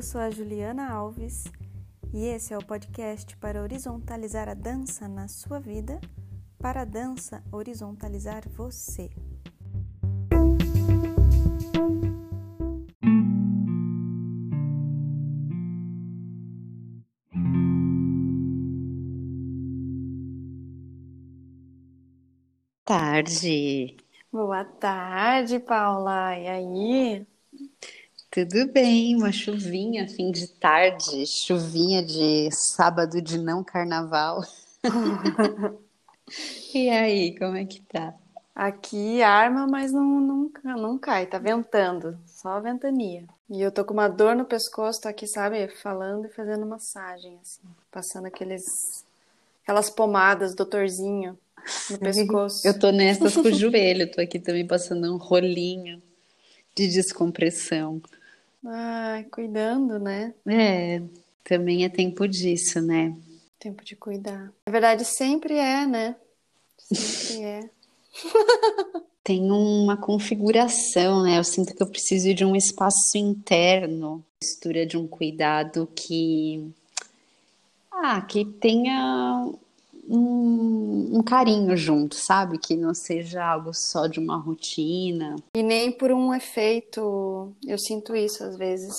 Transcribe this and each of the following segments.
Eu sou a Juliana Alves e esse é o podcast para horizontalizar a dança na sua vida, para a dança horizontalizar você. Tarde. Boa tarde, Paula. E aí? Tudo bem, uma chuvinha, fim de tarde, chuvinha de sábado de não carnaval. e aí, como é que tá? Aqui arma, mas não, não, não cai, tá ventando, só ventania. E eu tô com uma dor no pescoço, tô aqui, sabe, falando e fazendo massagem, assim, passando aqueles, aquelas pomadas, doutorzinho, no pescoço. Eu tô nessas com o joelho, tô aqui também passando um rolinho de descompressão. Ai, cuidando, né? É, também é tempo disso, né? Tempo de cuidar. Na verdade, sempre é, né? Sempre é. Tem uma configuração, né? Eu sinto que eu preciso de um espaço interno, mistura de um cuidado que ah, que tenha um, um, carinho junto, sabe? Que não seja algo só de uma rotina. E nem por um efeito. Eu sinto isso às vezes.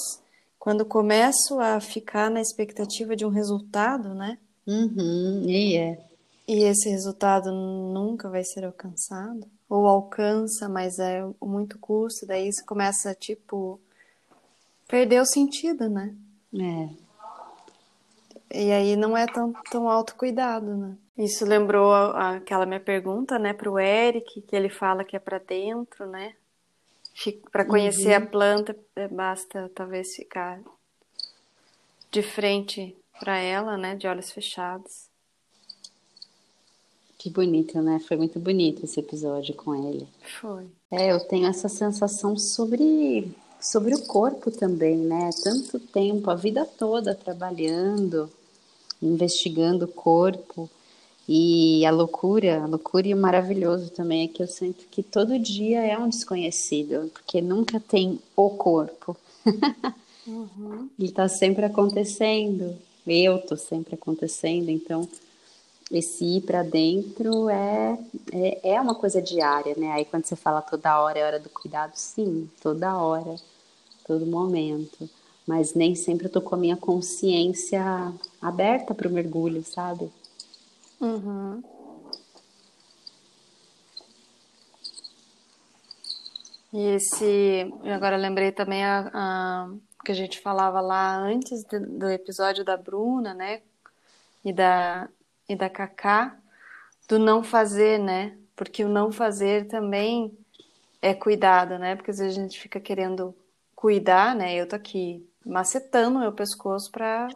Quando começo a ficar na expectativa de um resultado, né? Uhum, e é. E esse resultado nunca vai ser alcançado. Ou alcança, mas é muito custo. Daí você começa, tipo, perder o sentido, né? É. E aí não é tão, tão autocuidado, né? Isso lembrou aquela minha pergunta, né, para o Eric, que ele fala que é para dentro, né? Para conhecer uhum. a planta, é, basta talvez ficar de frente para ela, né, de olhos fechados. Que bonito, né? Foi muito bonito esse episódio com ele. Foi. É, eu tenho essa sensação sobre sobre o corpo também, né? Tanto tempo, a vida toda trabalhando, investigando o corpo. E a loucura, a loucura e o maravilhoso também é que eu sinto que todo dia é um desconhecido, porque nunca tem o corpo. Uhum. Ele está sempre acontecendo, eu estou sempre acontecendo, então esse ir para dentro é, é, é uma coisa diária, né? Aí quando você fala toda hora é hora do cuidado, sim, toda hora, todo momento. Mas nem sempre eu tô com a minha consciência aberta para o mergulho, sabe? Uhum. E esse, agora lembrei também a, a, que a gente falava lá antes do, do episódio da Bruna, né? E da e da Cacá, do não fazer, né? Porque o não fazer também é cuidado, né? Porque às vezes a gente fica querendo cuidar, né? Eu tô aqui macetando meu pescoço para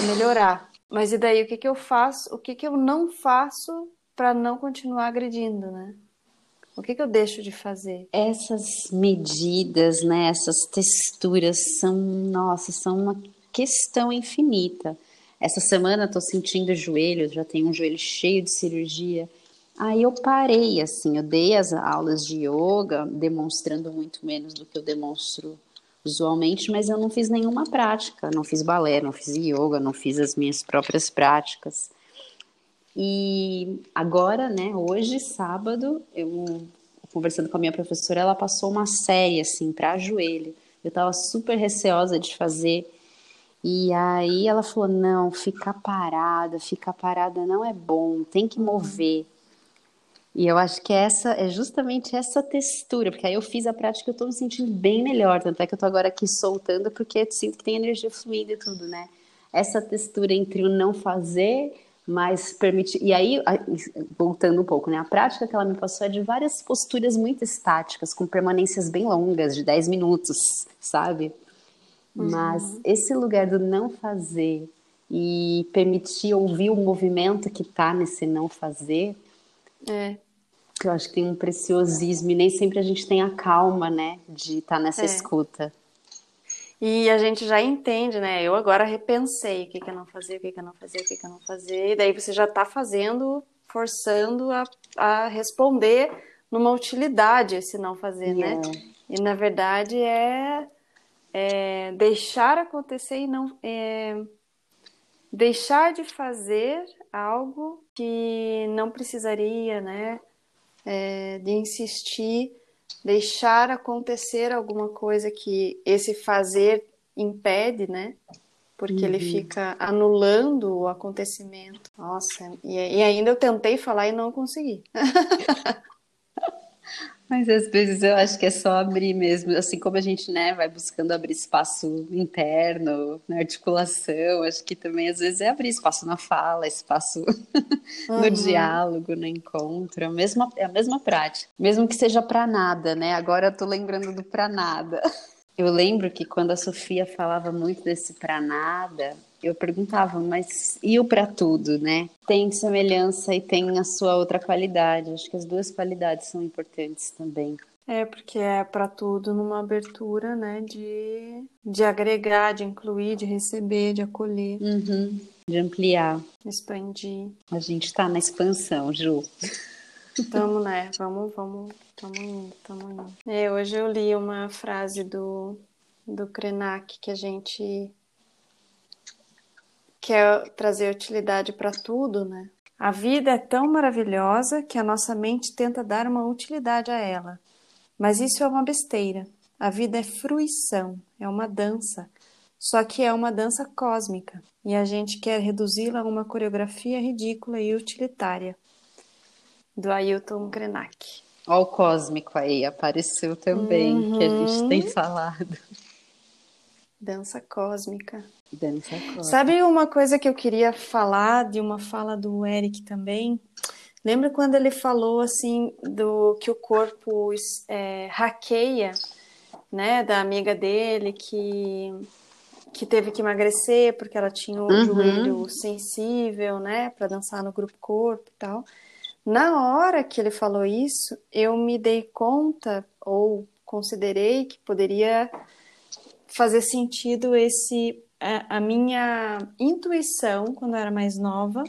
melhorar. Mas e daí o que, que eu faço? O que, que eu não faço para não continuar agredindo, né? O que, que eu deixo de fazer? Essas medidas, né? Essas texturas são, nossa, são uma questão infinita. Essa semana eu tô sentindo joelhos, já tenho um joelho cheio de cirurgia. Aí eu parei, assim, eu dei as aulas de yoga, demonstrando muito menos do que eu demonstro usualmente, mas eu não fiz nenhuma prática, não fiz balé, não fiz yoga, não fiz as minhas próprias práticas. E agora, né, hoje, sábado, eu conversando com a minha professora, ela passou uma série assim para joelho. Eu estava super receosa de fazer. E aí ela falou: "Não, ficar parada, ficar parada não é bom, tem que mover". E eu acho que essa é justamente essa textura, porque aí eu fiz a prática e eu tô me sentindo bem melhor, tanto é que eu tô agora aqui soltando, porque eu sinto que tem energia fluida e tudo, né? Essa textura entre o não fazer, mas permite. E aí, voltando um pouco, né? A prática que ela me passou é de várias posturas muito estáticas, com permanências bem longas, de 10 minutos, sabe? Uhum. Mas esse lugar do não fazer e permitir ouvir o movimento que tá nesse não fazer. É. Eu acho que tem um preciosismo e nem sempre a gente tem a calma, né, de estar tá nessa é. escuta. E a gente já entende, né? Eu agora repensei o que, que eu não fazia, o que, que eu não fazia, o que, que eu não fazia. E daí você já está fazendo, forçando a, a responder numa utilidade esse não fazer, yeah. né? E na verdade é, é, deixar acontecer e não. É, deixar de fazer algo que não precisaria, né? É, de insistir deixar acontecer alguma coisa que esse fazer impede, né? Porque uhum. ele fica anulando o acontecimento. Nossa, e, e ainda eu tentei falar e não consegui. Mas às vezes eu acho que é só abrir mesmo, assim como a gente, né, vai buscando abrir espaço interno, na articulação, acho que também às vezes é abrir espaço na fala, espaço uhum. no diálogo, no encontro, é a mesma, é a mesma prática, mesmo que seja para nada, né? Agora eu tô lembrando do para nada. Eu lembro que quando a Sofia falava muito desse para nada, eu perguntava, mas e o para tudo, né? Tem semelhança e tem a sua outra qualidade. Acho que as duas qualidades são importantes também. É, porque é para tudo numa abertura, né? De, de agregar, de incluir, de receber, de acolher. Uhum. De ampliar. Expandir. A gente está na expansão, Ju. Tamo, né? Vamos, vamos, tamo indo, tamo indo. É, hoje eu li uma frase do, do Krenak que a gente quer trazer utilidade para tudo, né? A vida é tão maravilhosa que a nossa mente tenta dar uma utilidade a ela. Mas isso é uma besteira. A vida é fruição, é uma dança. Só que é uma dança cósmica e a gente quer reduzi-la a uma coreografia ridícula e utilitária. Do Ailton Krenak. Olha o cósmico aí, apareceu também, uhum. que a gente tem falado. Dança cósmica. Dança cósmica. Sabe uma coisa que eu queria falar de uma fala do Eric também? Lembra quando ele falou assim do que o corpo é, hackeia, né, da amiga dele que que teve que emagrecer porque ela tinha o uhum. joelho sensível, né, para dançar no grupo corpo e tal. Na hora que ele falou isso, eu me dei conta ou considerei que poderia fazer sentido esse a, a minha intuição quando eu era mais nova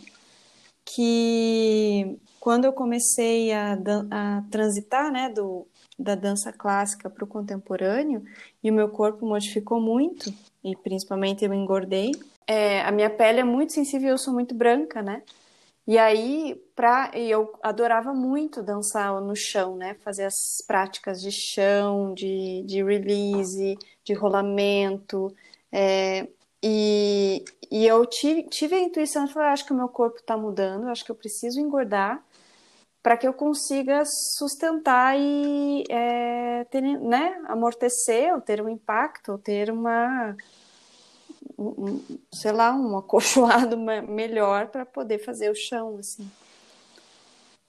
que quando eu comecei a, a transitar né, do, da dança clássica para o contemporâneo e o meu corpo modificou muito e principalmente eu engordei, é, a minha pele é muito sensível, eu sou muito branca, né? E aí, pra, eu adorava muito dançar no chão, né? Fazer as práticas de chão, de, de release, de rolamento. É, e, e eu tive, tive a intuição de falar, acho que o meu corpo está mudando, acho que eu preciso engordar para que eu consiga sustentar e é, ter, né, amortecer, ou ter um impacto, ou ter uma, um, sei lá, um acolchoado melhor para poder fazer o chão, assim.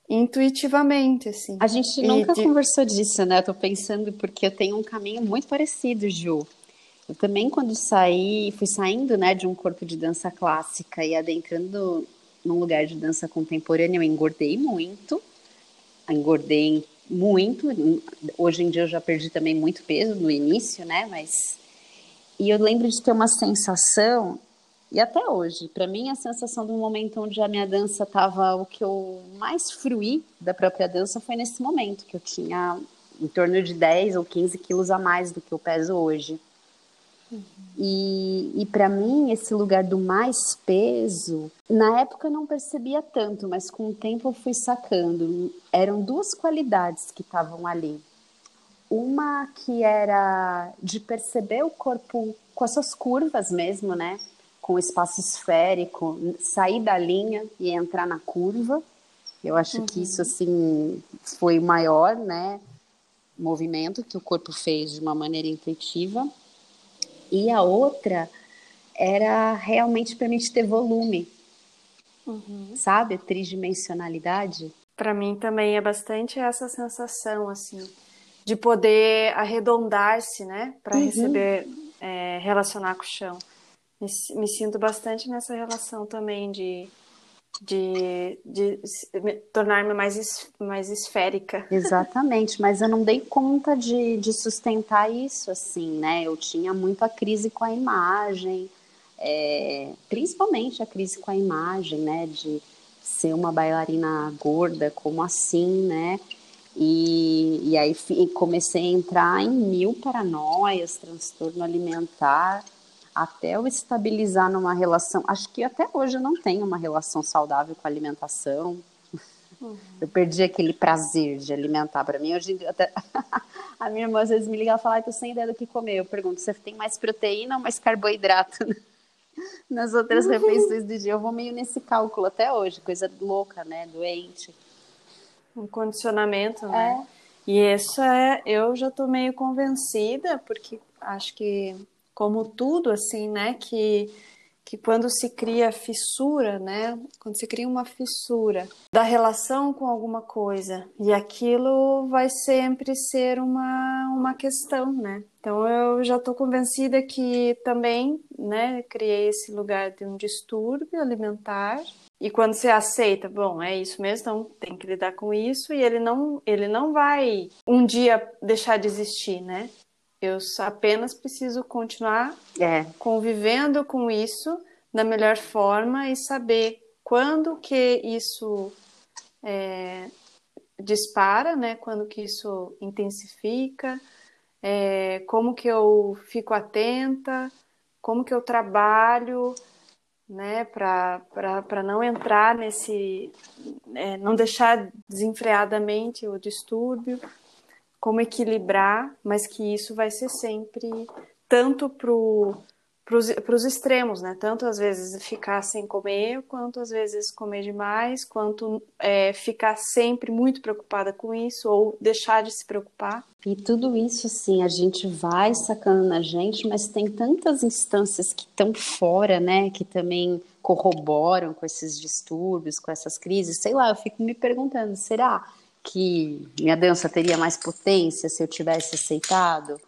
Intuitivamente, assim. A gente nunca conversou disso, né? Eu tô pensando porque eu tenho um caminho muito parecido, Ju. Eu também, quando saí, fui saindo né, de um corpo de dança clássica e adentrando num lugar de dança contemporânea, eu engordei muito. Engordei muito. Hoje em dia eu já perdi também muito peso no início, né? Mas. E eu lembro de ter uma sensação, e até hoje, para mim, a sensação do momento onde a minha dança estava o que eu mais fruí da própria dança foi nesse momento, que eu tinha em torno de 10 ou 15 quilos a mais do que eu peso hoje. E, e para mim, esse lugar do mais peso, na época eu não percebia tanto, mas com o tempo eu fui sacando. Eram duas qualidades que estavam ali. Uma que era de perceber o corpo com as suas curvas mesmo, né? Com o espaço esférico, sair da linha e entrar na curva. Eu acho uhum. que isso, assim, foi o maior, né? Movimento que o corpo fez de uma maneira intuitiva. E a outra era realmente permitir ter volume. uhum. sabe? Tridimensionalidade. Para mim também é bastante essa sensação, assim, de poder arredondar-se, né? Para uhum. receber, é, relacionar com o chão. Me, me sinto bastante nessa relação também de de, de tornar-me mais, mais esférica. Exatamente, mas eu não dei conta de, de sustentar isso, assim, né? Eu tinha muito a crise com a imagem, é, principalmente a crise com a imagem, né? De ser uma bailarina gorda, como assim, né? E, e aí comecei a entrar em mil paranoias, transtorno alimentar, até eu estabilizar numa relação. Acho que até hoje eu não tenho uma relação saudável com a alimentação. Uhum. Eu perdi aquele prazer de alimentar. Para mim, hoje até... a minha irmã às vezes me liga e fala: ah, tô sem ideia do que comer. Eu pergunto: você tem mais proteína ou mais carboidrato? Nas outras refeições do dia, eu vou meio nesse cálculo até hoje, coisa louca, né? Doente. Um condicionamento, né? É. E isso é, eu já tô meio convencida, porque acho que como tudo assim, né, que que quando se cria fissura, né, quando se cria uma fissura da relação com alguma coisa, e aquilo vai sempre ser uma, uma questão, né? Então eu já estou convencida que também, né, criei esse lugar de um distúrbio alimentar. E quando você aceita, bom, é isso mesmo, então tem que lidar com isso e ele não, ele não vai um dia deixar de existir, né? Eu apenas preciso continuar é. convivendo com isso da melhor forma e saber quando que isso é, dispara, né? Quando que isso intensifica, é, como que eu fico atenta, como que eu trabalho, né? Para não entrar nesse, é, não deixar desenfreadamente o distúrbio como equilibrar, mas que isso vai ser sempre tanto para os extremos, né? Tanto às vezes ficar sem comer, quanto às vezes comer demais, quanto é, ficar sempre muito preocupada com isso ou deixar de se preocupar. E tudo isso, sim, a gente vai sacando na gente, mas tem tantas instâncias que estão fora, né? Que também corroboram com esses distúrbios, com essas crises. Sei lá, eu fico me perguntando, será? que minha dança teria mais potência se eu tivesse aceitado,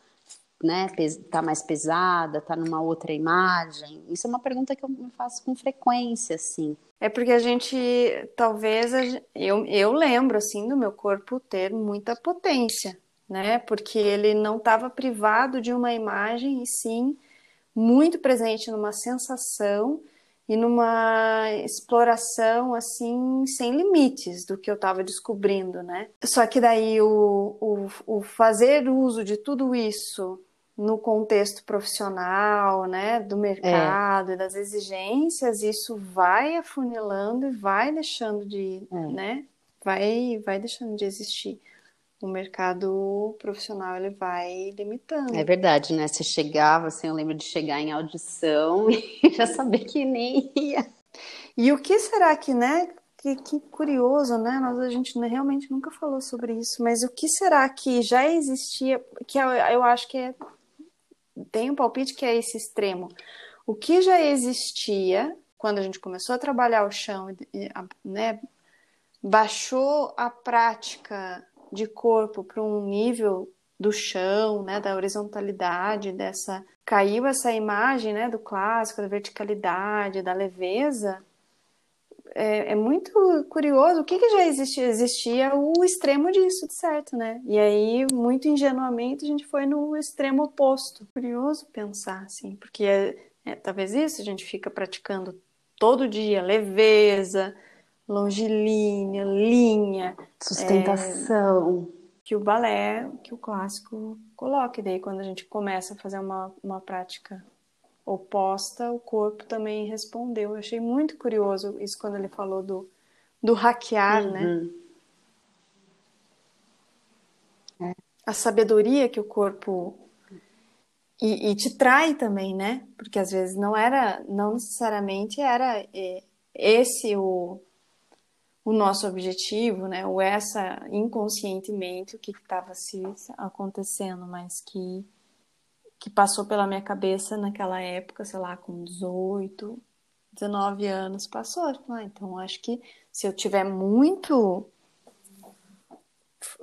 né? Tá mais pesada, tá numa outra imagem. Isso é uma pergunta que eu me faço com frequência, assim. É porque a gente, talvez, eu, eu lembro, assim, do meu corpo ter muita potência, né? Porque ele não estava privado de uma imagem, e sim muito presente numa sensação e numa exploração assim sem limites do que eu estava descobrindo, né? Só que daí o, o, o, fazer uso de tudo isso no contexto profissional, né, do mercado é. e das exigências, isso vai afunilando e vai deixando de, é. né, vai vai deixando de existir o mercado profissional ele vai limitando. É verdade, né? Você chegava, assim, eu lembro de chegar em audição e já saber que nem ia. E o que será que, né? Que, que curioso, né? Nós a gente realmente nunca falou sobre isso, mas o que será que já existia? Que eu, eu acho que é, tem um palpite que é esse extremo. O que já existia quando a gente começou a trabalhar o chão, né? Baixou a prática de corpo para um nível do chão, né, da horizontalidade, dessa caiu essa imagem, né, do clássico, da verticalidade, da leveza. É, é muito curioso. O que, que já existia? Existia o extremo disso, de certo, né? E aí, muito ingenuamente, a gente foi no extremo oposto. Curioso pensar, assim, porque é, é talvez isso a gente fica praticando todo dia, leveza, longilínea, linha. Sustentação. É, que o balé, que o clássico coloca. E daí, quando a gente começa a fazer uma, uma prática oposta, o corpo também respondeu. Eu achei muito curioso isso quando ele falou do, do hackear, né? uhum. né? É. A sabedoria que o corpo e, e, te trai também, né? Porque às vezes não era, não necessariamente era é, esse o, o nosso objetivo, né, ou essa inconscientemente o que estava se acontecendo, mas que que passou pela minha cabeça naquela época, sei lá, com 18, 19 anos passou. Ah, então acho que se eu tiver muito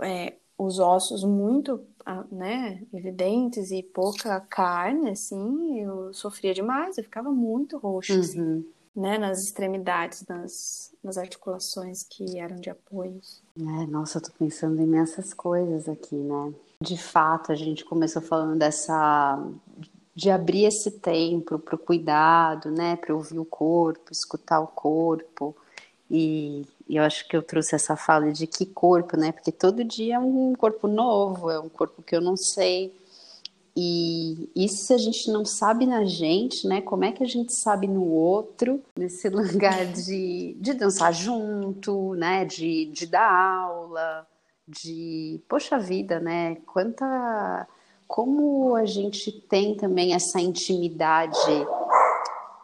é, os ossos muito ah, né, evidentes e pouca carne, assim, eu sofria demais, eu ficava muito roxo, assim, uhum. assim, né, nas extremidades, nas, nas articulações que eram de apoios. É, nossa, eu tô pensando em imensas coisas aqui, né? De fato, a gente começou falando dessa de abrir esse tempo para o cuidado, né, para ouvir o corpo, escutar o corpo. E, e, eu acho que eu trouxe essa fala de que corpo, né? Porque todo dia é um corpo novo, é um corpo que eu não sei. E isso se a gente não sabe na gente, né? Como é que a gente sabe no outro, nesse lugar de, de dançar junto, né? De, de dar aula, de. Poxa vida, né? Quanta como a gente tem também essa intimidade,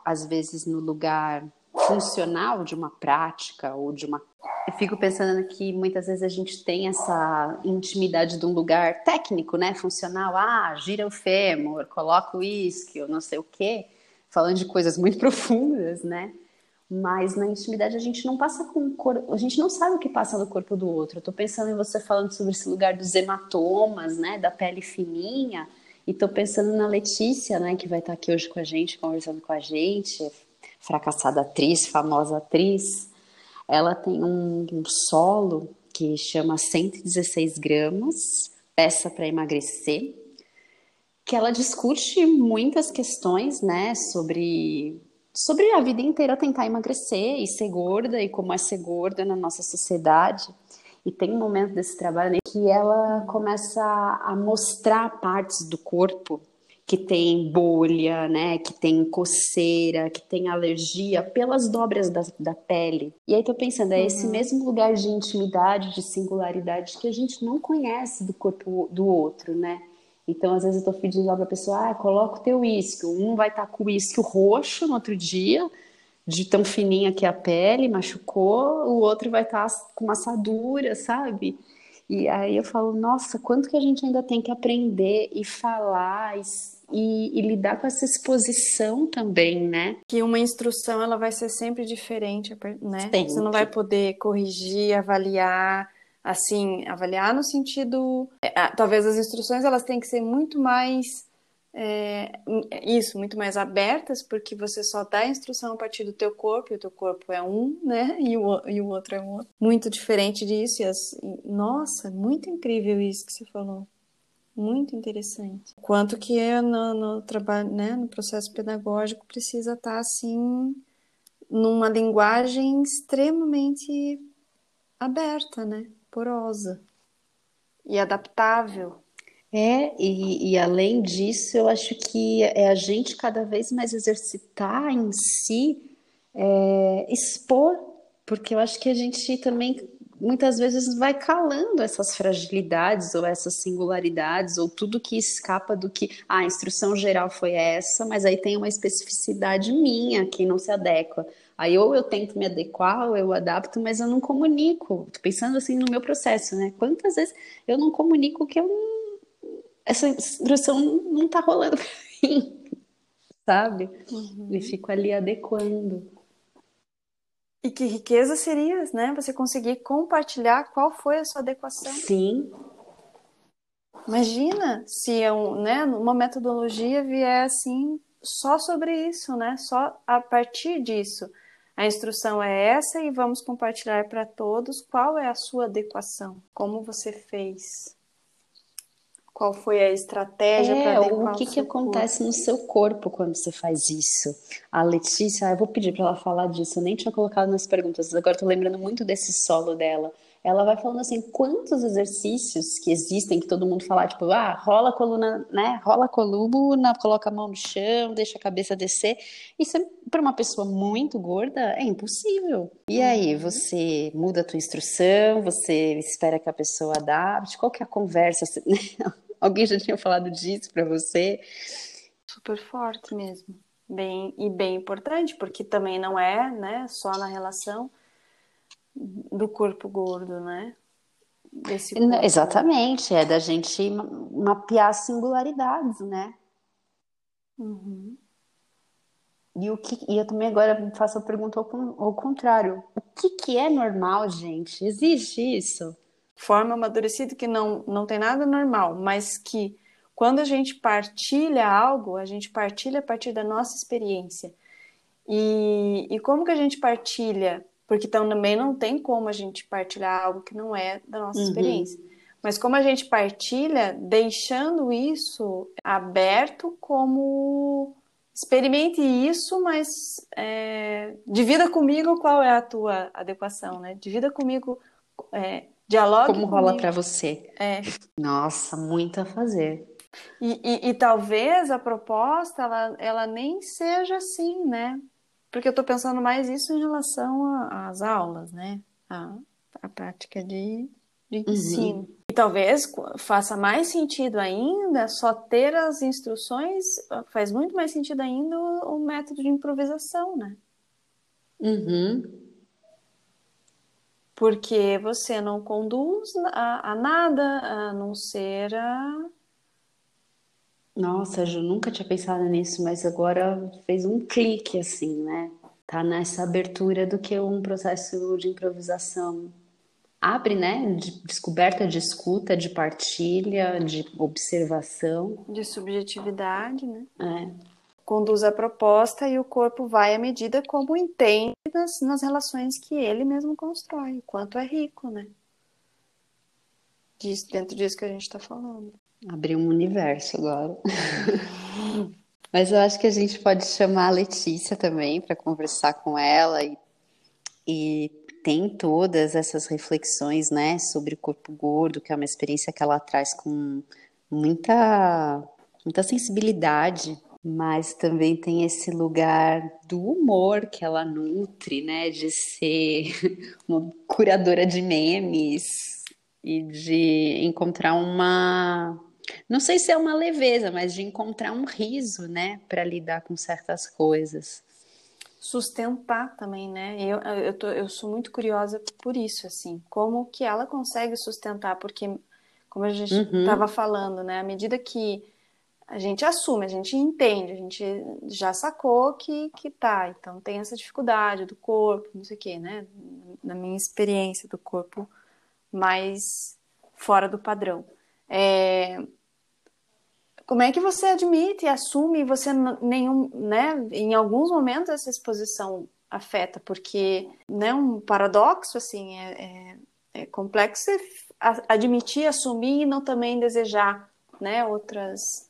às vezes no lugar funcional de uma prática ou de uma. Eu fico pensando que muitas vezes a gente tem essa intimidade de um lugar técnico, né? Funcional. Ah, gira o fêmur, coloca o uísque, ou não sei o quê, falando de coisas muito profundas, né? Mas na intimidade a gente não passa com o corpo, a gente não sabe o que passa no corpo do outro. Eu tô pensando em você falando sobre esse lugar dos hematomas, né, da pele fininha, e tô pensando na Letícia, né, que vai estar aqui hoje com a gente, conversando com a gente, fracassada atriz, famosa atriz. Ela tem um, um solo que chama 116 gramas, peça para emagrecer, que ela discute muitas questões, né, sobre sobre a vida inteira tentar emagrecer e ser gorda e como é ser gorda na nossa sociedade. E tem um momento desse trabalho que ela começa a mostrar partes do corpo que tem bolha, né, que tem coceira, que tem alergia pelas dobras da, da pele. E aí tô pensando, é esse uhum. mesmo lugar de intimidade, de singularidade que a gente não conhece do corpo do outro, né? Então, às vezes, eu tô pedindo lá pra pessoa, ah, coloca o teu uísque. Um vai estar tá com o uísque roxo no outro dia, de tão fininha que é a pele, machucou, o outro vai estar tá com uma assadura, sabe? E aí eu falo, nossa, quanto que a gente ainda tem que aprender e falar e, e, e, lidar com essa exposição também, né? Que uma instrução ela vai ser sempre diferente, né? Sempre. Você não vai poder corrigir, avaliar assim, avaliar no sentido, é, talvez as instruções elas têm que ser muito mais é, isso, muito mais abertas, porque você só dá a instrução a partir do teu corpo, e o teu corpo é um, né, e o, e o outro é um outro. Muito diferente disso, e as, nossa, muito incrível isso que você falou. Muito interessante. Quanto que é no, no trabalho, né, no processo pedagógico precisa estar, assim, numa linguagem extremamente aberta, né? Porosa e adaptável. É, e, e, além disso, eu acho que é a gente cada vez mais exercitar em si, é, expor, porque eu acho que a gente também muitas vezes vai calando essas fragilidades ou essas singularidades ou tudo que escapa do que ah, a instrução geral foi essa, mas aí tem uma especificidade minha que não se adequa. Aí ou eu tento me adequar, ou eu adapto, mas eu não comunico. Tô pensando assim no meu processo, né? Quantas vezes eu não comunico que eu não... essa instrução não tá rolando pra mim, sabe? Uhum. E fico ali adequando. E que riqueza seria, né? Você conseguir compartilhar qual foi a sua adequação. Sim. Imagina se é um, né, uma metodologia vier assim só sobre isso, né? Só a partir disso. A instrução é essa e vamos compartilhar para todos qual é a sua adequação, como você fez, qual foi a estratégia é, para adequar o que, o que acontece corpo. no seu corpo quando você faz isso. A Letícia, eu vou pedir para ela falar disso, eu nem tinha colocado nas perguntas, agora estou lembrando muito desse solo dela ela vai falando assim, quantos exercícios que existem que todo mundo fala, tipo, ah, rola a coluna, né? Rola a coluna, coloca a mão no chão, deixa a cabeça descer. Isso é, para uma pessoa muito gorda é impossível. E aí, uhum. você muda a tua instrução, você espera que a pessoa adapte, qual que é a conversa? Alguém já tinha falado disso para você? Super forte mesmo. Bem, e bem importante, porque também não é, né, só na relação do corpo gordo, né? Corpo. Exatamente, é da gente mapear singularidades, né? Uhum. E, o que, e eu também agora faço a pergunta ao, ao contrário. O que, que é normal, gente? Existe isso? Forma amadurecida que não, não tem nada normal, mas que quando a gente partilha algo, a gente partilha a partir da nossa experiência. E, e como que a gente partilha? Porque também não tem como a gente partilhar algo que não é da nossa uhum. experiência. Mas como a gente partilha, deixando isso aberto como experimente isso, mas é, divida comigo qual é a tua adequação, né? Divida comigo, é, dialogue Como comigo. rola para você. É. Nossa, muito a fazer. E, e, e, talvez a proposta, ela, ela nem seja assim, né? Porque eu estou pensando mais isso em relação às aulas, né? A, a prática de, de uhum. ensino. Uhum. E talvez faça mais sentido ainda só ter as instruções, faz muito mais sentido ainda o, o método de improvisação, né? Uhum. Porque você não conduz a, a nada a não ser a. Nossa, eu nunca tinha pensado nisso, mas agora fez um clique assim, né? Tá nessa abertura do que um processo de improvisação abre, né? De descoberta de escuta, de partilha, de observação. De subjetividade, né? É. Conduz a proposta e o corpo vai à medida como entende nas, nas relações que ele mesmo constrói. O quanto é rico, né? Dentro disso que a gente está falando. Abriu um universo agora. Mas eu acho que a gente pode chamar a Letícia também para conversar com ela e, e tem todas essas reflexões, né, sobre o corpo gordo, que é uma experiência que ela traz com muita, muita sensibilidade, mas também tem esse lugar do humor que ela nutre, né, de ser uma curadora de memes e de encontrar uma não sei se é uma leveza, mas de encontrar um riso, né, para lidar com certas coisas sustentar também, né? Eu, eu, tô, eu sou muito curiosa por isso, assim, como que ela consegue sustentar, porque, como a gente estava uhum. falando, né? À medida que a gente assume, a gente entende, a gente já sacou que, que tá, então tem essa dificuldade do corpo, não sei o quê, né? Na minha experiência do corpo mais fora do padrão. É, como é que você admite e assume você nenhum, né, em alguns momentos essa exposição afeta, porque né, um paradoxo assim é, é, é complexo admitir, assumir e não também desejar, né, outras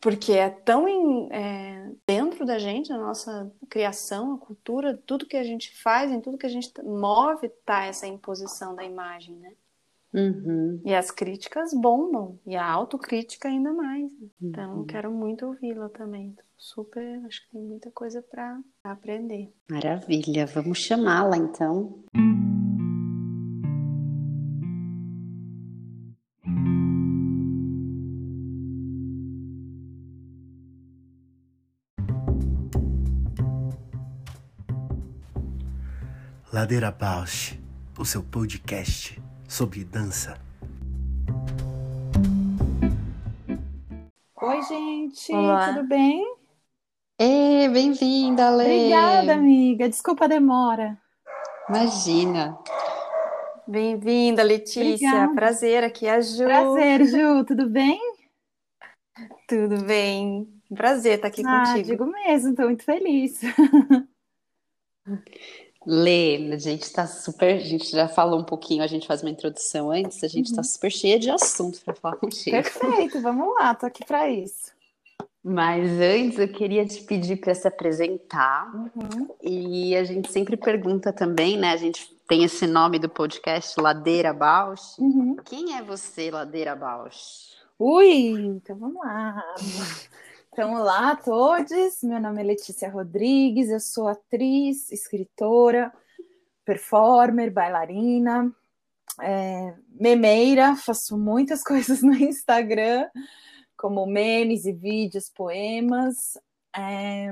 porque é tão em, é, dentro da gente, na nossa criação, a cultura, tudo que a gente faz, em tudo que a gente move, tá essa imposição da imagem, né? Uhum. E as críticas bombam, e a autocrítica ainda mais. Então, uhum. quero muito ouvi-la também. Super, acho que tem muita coisa para aprender. Maravilha, vamos chamá-la então. Ladeira Bausch, o seu podcast sobre dança. Oi, gente, Olá. tudo bem? Ei, bem-vinda, Lê. Obrigada, amiga. Desculpa a demora. Imagina. Bem-vinda, Letícia. Obrigada. Prazer, aqui é a Ju. Prazer, Ju. Tudo bem? Tudo bem. Prazer estar aqui ah, contigo. Digo mesmo, estou muito feliz. Lê, a gente está super. A gente já falou um pouquinho, a gente faz uma introdução antes, a gente está uhum. super cheia de assuntos para falar contigo. Perfeito, vamos lá, tô aqui para isso. Mas antes eu queria te pedir para se apresentar. Uhum. E a gente sempre pergunta também, né? A gente tem esse nome do podcast, Ladeira Bausch. Uhum. Quem é você, Ladeira Bausch? Ui, então vamos lá. Então, olá a todos. Meu nome é Letícia Rodrigues, eu sou atriz, escritora, performer, bailarina, é, memeira, faço muitas coisas no Instagram, como memes e vídeos, poemas. É,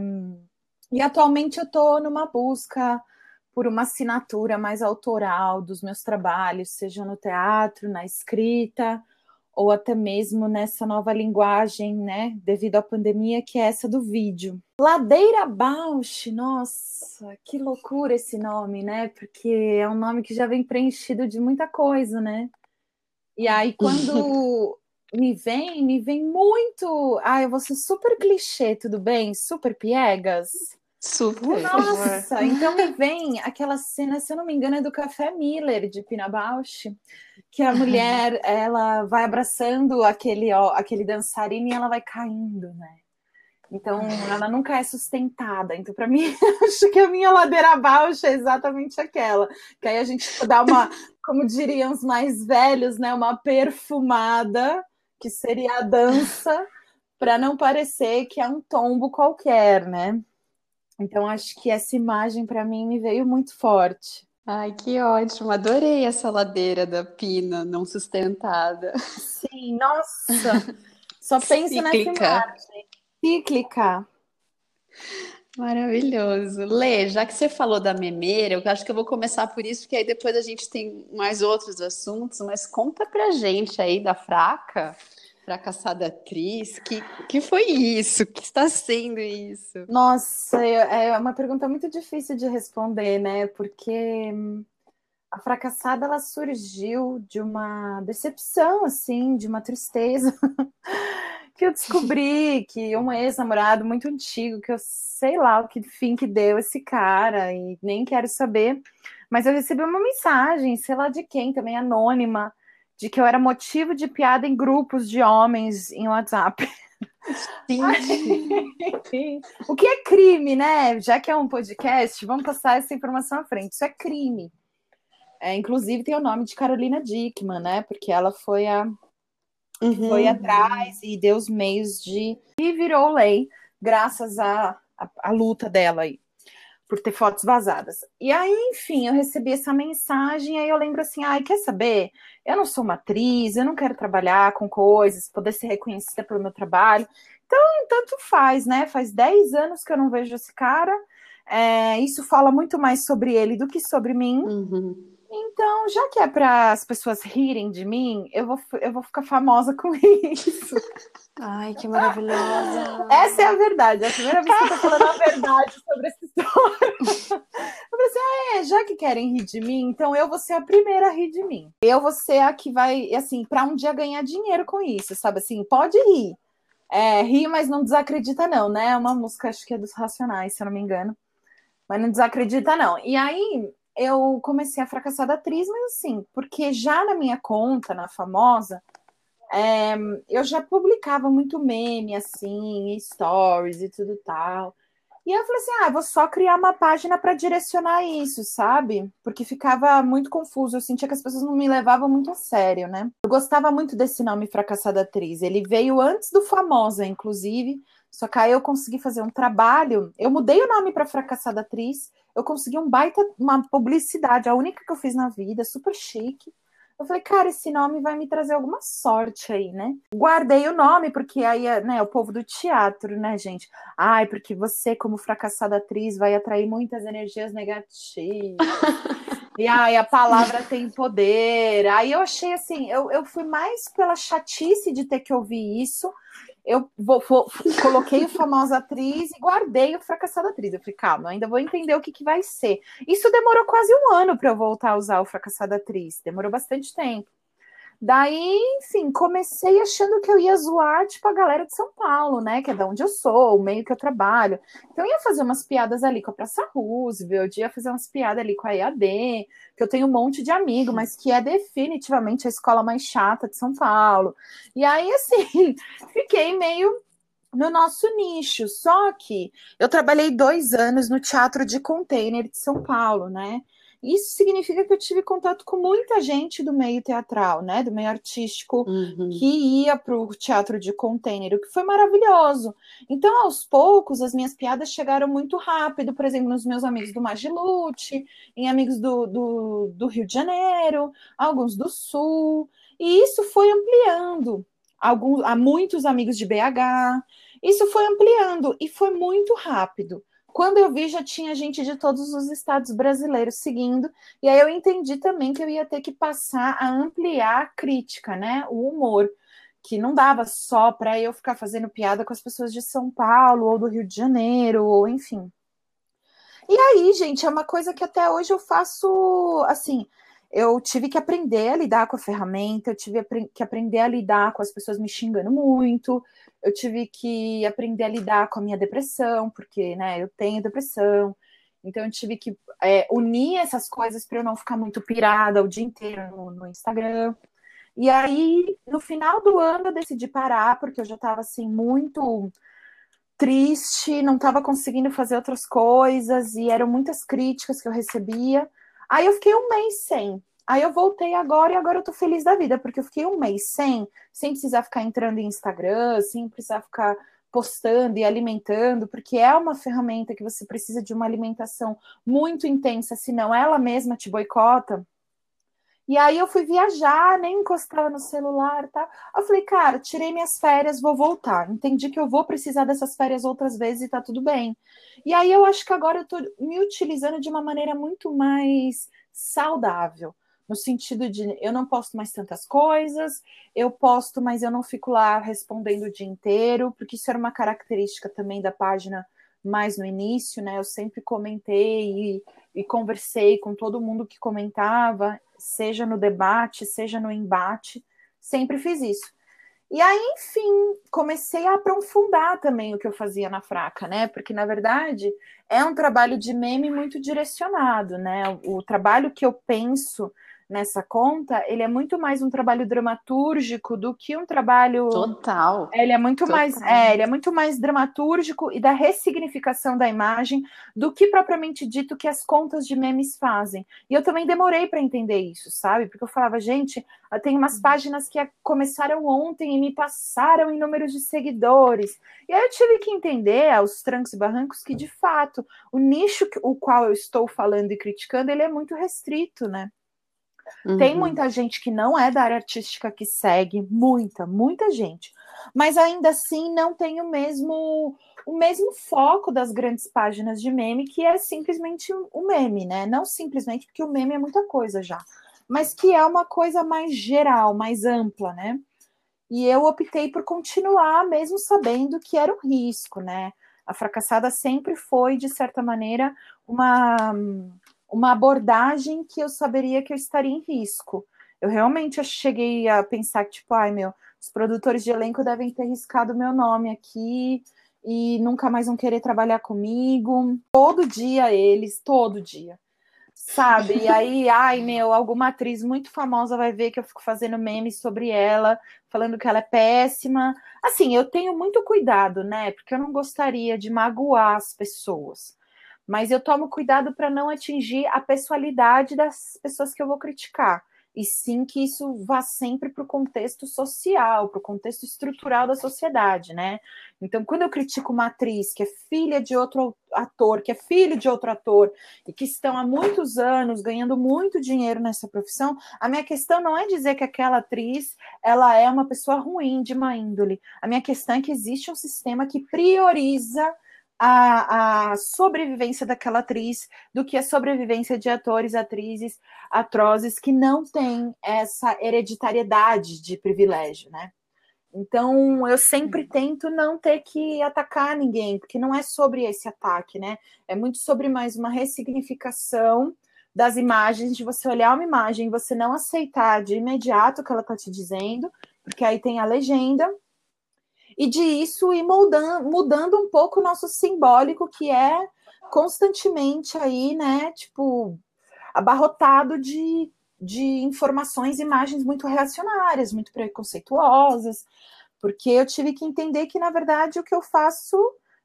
e atualmente eu estou numa busca por uma assinatura mais autoral dos meus trabalhos, seja no teatro, na escrita ou até mesmo nessa nova linguagem, né, devido à pandemia, que é essa do vídeo. Ladeira Bausch, nossa, que loucura esse nome, né? Porque é um nome que já vem preenchido de muita coisa, né? E aí, quando me vem, me vem muito. Ah, eu vou ser super clichê, tudo bem? Super piegas. Super. Nossa, então me vem aquela cena, se eu não me engano, é do Café Miller de Pina Bausch, que a mulher ela vai abraçando aquele ó, aquele dançarino e ela vai caindo, né? Então ela nunca é sustentada. Então para mim acho que a minha ladeira baixa é exatamente aquela. Que aí a gente dá uma, como diriam os mais velhos, né, uma perfumada, que seria a dança, para não parecer que é um tombo qualquer, né? Então, acho que essa imagem para mim me veio muito forte. Ai, que ótimo! Adorei essa ladeira da Pina não sustentada. Sim, nossa! Só penso nessa imagem. Cíclica. Maravilhoso. Lê, já que você falou da memeira, eu acho que eu vou começar por isso, porque aí depois a gente tem mais outros assuntos, mas conta pra gente aí da fraca fracassada atriz? Que, que foi isso? Que está sendo isso? Nossa, é, uma pergunta muito difícil de responder, né? Porque hum, a fracassada ela surgiu de uma decepção, assim, de uma tristeza. que eu descobri que um ex-namorado muito antigo, que eu sei lá o que fim que deu esse cara, e nem quero saber, mas eu recebi uma mensagem, sei lá de quem, também anônima, de que eu era motivo de piada em grupos de homens em WhatsApp. Sim. o que é crime, né? Já que é um podcast, vamos passar essa informação à frente. Isso é crime. É, inclusive tem o nome de Carolina Dickman, né? Porque ela foi a uhum. foi atrás e deu os meios de e virou lei graças à, à, à luta dela aí por ter fotos vazadas. E aí, enfim, eu recebi essa mensagem, aí eu lembro assim, ai, quer saber? Eu não sou uma atriz, eu não quero trabalhar com coisas, poder ser reconhecida pelo meu trabalho. Então, tanto faz, né? Faz 10 anos que eu não vejo esse cara. É, isso fala muito mais sobre ele do que sobre mim. Uhum. Então, já que é para as pessoas rirem de mim, eu vou, eu vou ficar famosa com isso. Ai, que maravilhosa! Essa é a verdade. É a primeira vez que eu tô falando a verdade sobre essa história. Eu pensei, ah, é, já que querem rir de mim, então eu vou ser a primeira a rir de mim. Eu vou ser a que vai, assim, para um dia ganhar dinheiro com isso, sabe? Assim, pode rir. É, rir, mas não desacredita, não, né? É uma música, acho que é dos Racionais, se eu não me engano. Mas não desacredita, não. E aí, eu comecei a fracassar da atriz, mas assim, porque já na minha conta, na famosa, é, eu já publicava muito meme, assim, stories e tudo tal. E eu falei assim: ah, vou só criar uma página para direcionar isso, sabe? Porque ficava muito confuso, eu sentia que as pessoas não me levavam muito a sério, né? Eu gostava muito desse nome Fracassada Atriz. Ele veio antes do Famosa, inclusive. Só que aí eu consegui fazer um trabalho. Eu mudei o nome para Fracassada Atriz eu consegui um baita, uma publicidade, a única que eu fiz na vida, super chique. Eu falei, cara, esse nome vai me trazer alguma sorte aí, né? Guardei o nome, porque aí, né, o povo do teatro, né, gente? Ai, porque você, como fracassada atriz, vai atrair muitas energias negativas. e ai, a palavra tem poder. Aí eu achei assim, eu, eu fui mais pela chatice de ter que ouvir isso eu vou, vou, coloquei o famosa atriz e guardei o fracassado atriz. Eu falei, calma, ainda vou entender o que, que vai ser. Isso demorou quase um ano para eu voltar a usar o fracassado atriz. Demorou bastante tempo. Daí, enfim, comecei achando que eu ia zoar, tipo, a galera de São Paulo, né? Que é da onde eu sou, o meio que eu trabalho. Então, eu ia fazer umas piadas ali com a Praça Roosevelt, ia fazer umas piadas ali com a EAD, que eu tenho um monte de amigo, mas que é definitivamente a escola mais chata de São Paulo. E aí, assim, fiquei meio no nosso nicho. Só que eu trabalhei dois anos no Teatro de Container de São Paulo, né? Isso significa que eu tive contato com muita gente do meio teatral, né? Do meio artístico, uhum. que ia para o teatro de container, o que foi maravilhoso. Então, aos poucos, as minhas piadas chegaram muito rápido, por exemplo, nos meus amigos do Magilute, em amigos do, do, do Rio de Janeiro, alguns do Sul, e isso foi ampliando. Alguns, há muitos amigos de BH, isso foi ampliando e foi muito rápido. Quando eu vi, já tinha gente de todos os estados brasileiros seguindo, e aí eu entendi também que eu ia ter que passar a ampliar a crítica, né? O humor. que não dava só para eu ficar fazendo piada com as pessoas de São Paulo ou do Rio de Janeiro, ou enfim. E aí, gente, é uma coisa que até hoje eu faço assim. Eu tive que aprender a lidar com a ferramenta, eu tive que aprender a lidar com as pessoas me xingando muito, eu tive que aprender a lidar com a minha depressão, porque né, eu tenho depressão, então eu tive que é, unir essas coisas para eu não ficar muito pirada o dia inteiro no, no, Instagram. E aí, no final do ano, eu decidi parar, porque eu já estava assim, muito triste, não estava conseguindo fazer outras coisas, e eram muitas críticas que eu recebia. Aí eu fiquei um mês sem. Aí eu voltei agora e agora eu tô feliz da vida, porque eu fiquei um mês sem, sem precisar ficar entrando em Instagram, sem precisar ficar postando e alimentando, porque é uma ferramenta que você precisa de uma alimentação muito intensa, senão ela mesma te boicota. E aí eu fui viajar, nem encostava no celular, tá? Eu falei, cara, tirei minhas férias, vou voltar. Entendi que eu vou precisar dessas férias outras vezes e tá tudo bem. E aí eu acho que agora eu tô me utilizando de uma maneira muito mais saudável no sentido de eu não posto mais tantas coisas, eu posto, mas eu não fico lá respondendo o dia inteiro, porque isso era uma característica também da página mais no início, né? Eu sempre comentei e, e conversei com todo mundo que comentava, seja no debate, seja no embate, sempre fiz isso. E aí, enfim, comecei a aprofundar também o que eu fazia na Fraca, né? Porque, na verdade, é um trabalho de meme muito direcionado, né? O, o trabalho que eu penso nessa conta, ele é muito mais um trabalho dramatúrgico do que um trabalho total. Ele é muito total. mais, é, ele é muito mais dramatúrgico e da ressignificação da imagem do que propriamente dito que as contas de memes fazem. E eu também demorei para entender isso, sabe? Porque eu falava, gente, tem umas uhum. páginas que começaram ontem e me passaram em números de seguidores. E aí eu tive que entender aos trancos e barrancos que de fato o nicho o qual eu estou falando e criticando, ele é muito restrito, né? Uhum. Tem muita gente que não é da área artística que segue, muita, muita gente. Mas ainda assim não tem o mesmo o mesmo foco das grandes páginas de meme, que é simplesmente o meme, né? Não simplesmente porque o meme é muita coisa já, mas que é uma coisa mais geral, mais ampla, né? E eu optei por continuar, mesmo sabendo que era um risco, né? A fracassada sempre foi, de certa maneira, uma uma abordagem que eu saberia que eu estaria em risco. Eu realmente cheguei a pensar que, tipo, ai meu, os produtores de elenco devem ter riscado meu nome aqui e nunca mais vão querer trabalhar comigo. Todo dia eles, todo dia. Sabe? E aí, ai meu, alguma atriz muito famosa vai ver que eu fico fazendo memes sobre ela, falando que ela é péssima. Assim, eu tenho muito cuidado, né? Porque eu não gostaria de magoar as pessoas mas eu tomo cuidado para não atingir a pessoalidade das pessoas que eu vou criticar. E sim que isso vá sempre para o contexto social, para o contexto estrutural da sociedade, né? Então, quando eu critico uma atriz que é filha de outro ator, que é filho de outro ator, e que estão há muitos anos ganhando muito dinheiro nessa profissão, a minha questão não é dizer que aquela atriz ela é uma pessoa ruim de má índole. A minha questão é que existe um sistema que prioriza a, a, sobrevivência daquela atriz do que a sobrevivência de atores, atrizes atrozes que não têm essa hereditariedade de privilégio, né? Então, eu sempre uhum. tento não ter que atacar ninguém, porque não é sobre esse ataque, né? É muito sobre mais uma ressignificação das imagens, de você olhar uma imagem e você não aceitar de imediato o que ela está te dizendo, porque aí tem a legenda, e de isso ir mudando, mudando um pouco o nosso simbólico, que é constantemente aí, né, tipo, abarrotado de, de informações imagens muito reacionárias, muito preconceituosas, porque eu tive que entender que, na verdade, o que eu faço,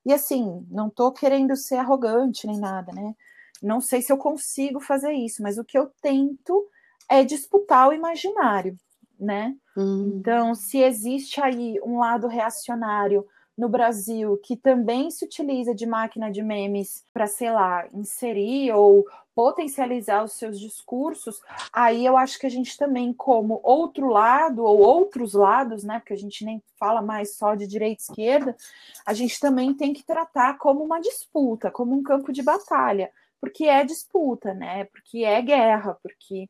e assim, não estou querendo ser arrogante nem nada, né? Não sei se eu consigo fazer isso, mas o que eu tento é disputar o imaginário né? Hum. Então, se existe aí um lado reacionário no Brasil que também se utiliza de máquina de memes para, sei lá, inserir ou potencializar os seus discursos, aí eu acho que a gente também, como outro lado, ou outros lados, né? Porque a gente nem fala mais só de direita e esquerda, a gente também tem que tratar como uma disputa, como um campo de batalha, porque é disputa, né? Porque é guerra, porque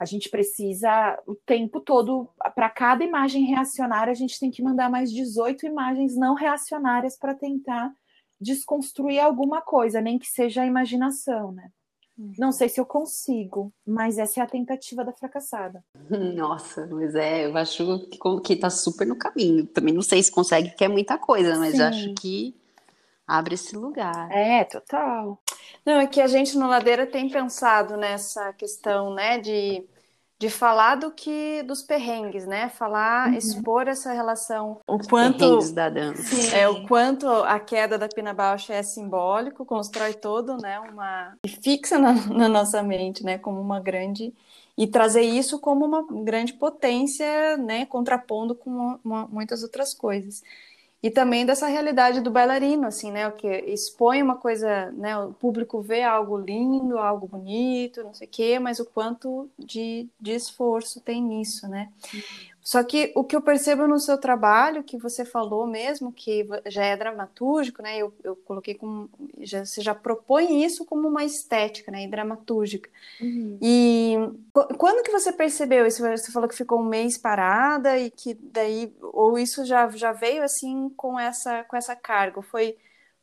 A gente precisa o tempo todo, para cada imagem reacionária, a gente tem que mandar mais 18 imagens não reacionárias para tentar desconstruir alguma coisa, nem que seja a imaginação, né? Não sei se eu consigo, mas essa é a tentativa da fracassada. Nossa, mas é, eu acho que, que tá super no caminho. Também não sei se consegue, que é muita coisa, mas acho que abre esse lugar. É, total. Não, é que a gente no Ladeira tem pensado nessa questão, né, de de falar do que dos perrengues, né? Falar, uhum. expor essa relação, o quanto perrengues da dança. Sim, é o quanto a queda da Pina Bausch é simbólico, constrói todo, né, uma e fixa na, na, nossa mente, né, como uma grande e trazer isso como uma grande potência, né, contrapondo com uma, uma, muitas outras coisas e também dessa realidade do bailarino, assim, né? O que expõe uma coisa, né? O público vê algo lindo, algo bonito, não sei o quê, mas o quanto de, de esforço tem nisso, né? Só que o que eu percebo no seu trabalho, que você falou mesmo, que já é dramatúrgico, né? Eu, eu coloquei como. Já, você já propõe isso como uma estética, né? E dramatúrgica. Uhum. E quando que você percebeu isso? Você falou que ficou um mês parada e que daí. Ou isso já, já veio assim com essa, com essa carga? Foi,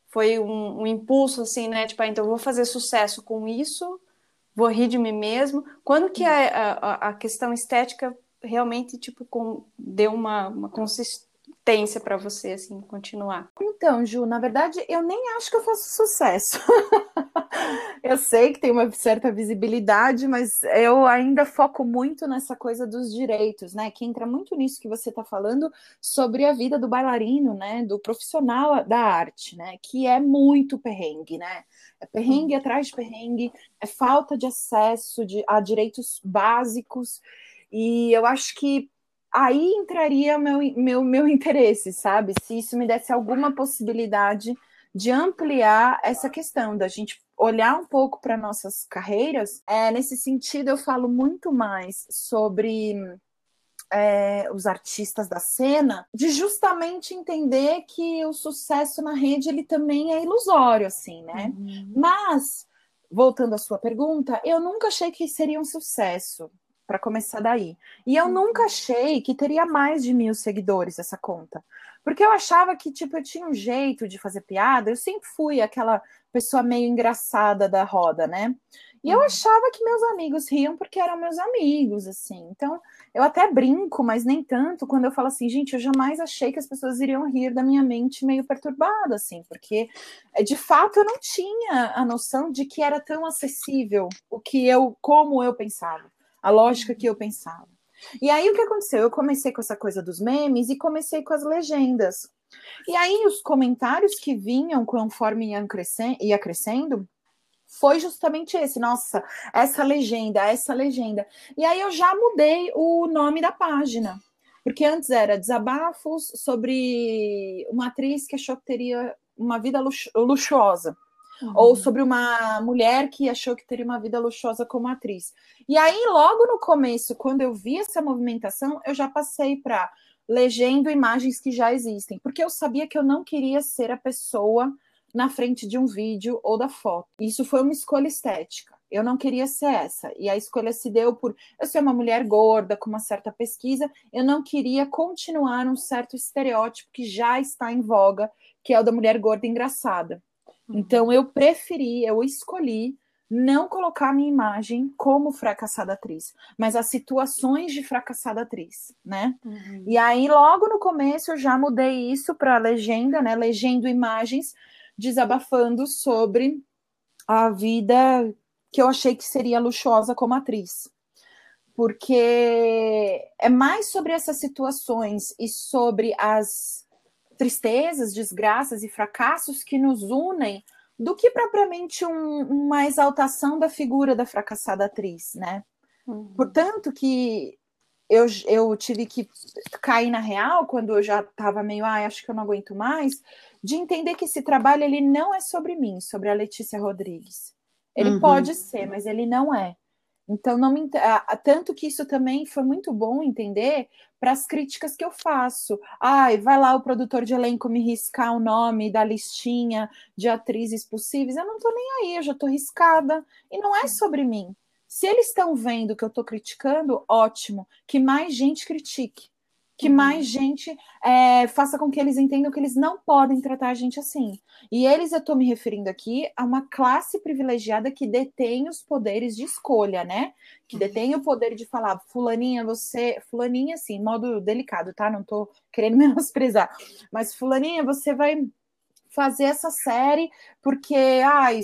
foi um, um impulso, assim, né? Tipo, ah, então eu vou fazer sucesso com isso, vou rir de mim mesmo. Quando que a, a, a questão estética realmente tipo com, deu uma, uma consistência para você assim continuar? Então, Ju, na verdade, eu nem acho que eu faço sucesso. eu sei que tem uma certa visibilidade, mas eu ainda foco muito nessa coisa dos direitos, né? Que entra muito nisso que você está falando sobre a vida do bailarino, né? Do profissional da arte, né? Que é muito perrengue, né? É perrengue atrás de perrengue, é falta de acesso de, a direitos básicos. E eu acho que aí entraria meu, meu, meu interesse, sabe? Se isso me desse alguma possibilidade de ampliar essa questão da gente olhar um pouco para nossas carreiras. É, nesse sentido, eu falo muito mais sobre é, os artistas da cena, de justamente entender que o sucesso na rede ele também é ilusório, assim, né? Uhum. Mas voltando à sua pergunta, eu nunca achei que seria um sucesso para começar daí. E eu uhum. nunca achei que teria mais de mil seguidores essa conta. Porque eu achava que, tipo, eu tinha um jeito de fazer piada, eu sempre fui aquela pessoa meio engraçada da roda, né? E eu uhum. achava que meus amigos riam porque eram meus amigos, assim. Então, eu até brinco, mas nem tanto, quando eu falo assim, gente, eu jamais achei que as pessoas iriam rir da minha mente meio perturbada, assim, porque eh, de fato eu não tinha a noção de que era tão acessível o que eu, como eu pensava a lógica que eu pensava. E aí o que aconteceu? Eu comecei com essa coisa dos memes e comecei com as legendas. E aí os comentários que vinham conforme iam crescendo, ia crescendo foi justamente esse, nossa, essa legenda, essa legenda. E aí eu já mudei o nome da página. Porque antes era desabafos sobre uma atriz que achou que teria uma vida luxuosa. Uhum. Ou sobre uma mulher que achou que teria uma vida luxuosa como atriz. E aí, logo no começo, quando eu vi essa movimentação, eu já passei para legendo imagens que já existem, porque eu sabia que eu não queria ser a pessoa na frente de um vídeo ou da foto. Isso foi uma escolha estética. Eu não queria ser essa. E a escolha se deu por eu ser uma mulher gorda, com uma certa pesquisa. Eu não queria continuar um certo estereótipo que já está em voga, que é o da mulher gorda engraçada. Então eu preferi, eu escolhi não colocar a minha imagem como fracassada atriz, mas as situações de fracassada atriz, né? Uhum. E aí logo no começo eu já mudei isso para legenda, né? Legendo imagens desabafando sobre a vida que eu achei que seria luxuosa como atriz. Porque é mais sobre essas situações e sobre as tristezas, desgraças e fracassos que nos unem do que propriamente um, uma exaltação da figura da fracassada atriz, né? Uhum. Portanto, que eu, eu tive que cair na real quando eu já estava meio, ah, acho que eu não aguento mais, de entender que esse trabalho ele não é sobre mim, sobre a Letícia Rodrigues. Ele uhum. pode ser, mas ele não é. Então, não me, tanto que isso também foi muito bom entender para as críticas que eu faço. Ai, vai lá o produtor de elenco me riscar o nome da listinha de atrizes possíveis. Eu não estou nem aí, eu já estou riscada. E não é sobre mim. Se eles estão vendo que eu estou criticando, ótimo, que mais gente critique que uhum. mais gente é, faça com que eles entendam que eles não podem tratar a gente assim. E eles, eu estou me referindo aqui a uma classe privilegiada que detém os poderes de escolha, né? Que uhum. detém o poder de falar, fulaninha, você. Fulaninha, assim, modo delicado, tá? Não estou querendo menosprezar. Mas, fulaninha, você vai fazer essa série, porque, ai,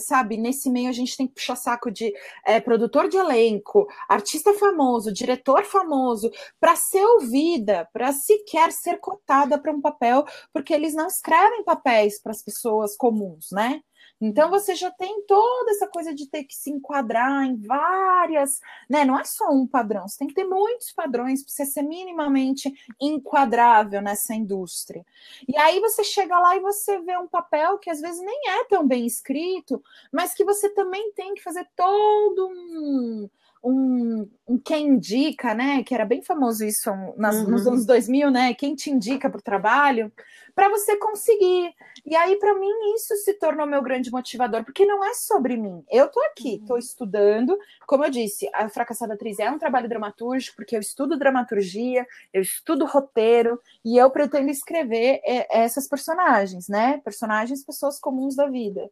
sabe, nesse meio a gente tem que puxar saco de é, produtor de elenco, artista famoso, diretor famoso, para ser ouvida, para sequer ser cotada para um papel, porque eles não escrevem papéis para as pessoas comuns, né? Então você já tem toda essa coisa de ter que se enquadrar em várias, né? Não é só um padrão, você tem que ter muitos padrões para você ser minimamente enquadrável nessa indústria. E aí você chega lá e você vê um papel que às vezes nem é tão bem escrito, mas que você também tem que fazer todo um um, um, quem indica, né? Que era bem famoso isso nas, uhum. nos anos 2000, né? Quem te indica para o trabalho, para você conseguir. E aí, para mim, isso se tornou meu grande motivador, porque não é sobre mim. Eu estou aqui, estou uhum. estudando. Como eu disse, a Fracassada Atriz é um trabalho dramatúrgico, porque eu estudo dramaturgia, eu estudo roteiro, e eu pretendo escrever é, essas personagens, né? Personagens, pessoas comuns da vida.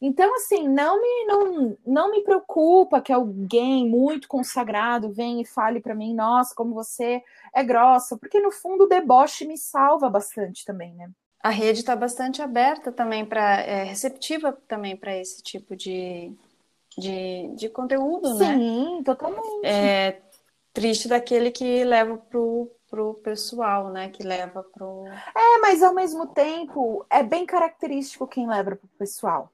Então, assim, não me, não, não me preocupa que alguém muito consagrado venha e fale para mim, nossa, como você é grossa, porque no fundo o deboche me salva bastante também, né? A rede está bastante aberta também para, é, receptiva também para esse tipo de, de, de conteúdo, Sim, né? Sim, totalmente. É triste daquele que leva pro pro pessoal, né? Que leva pro. É, mas ao mesmo tempo é bem característico quem leva pro pessoal.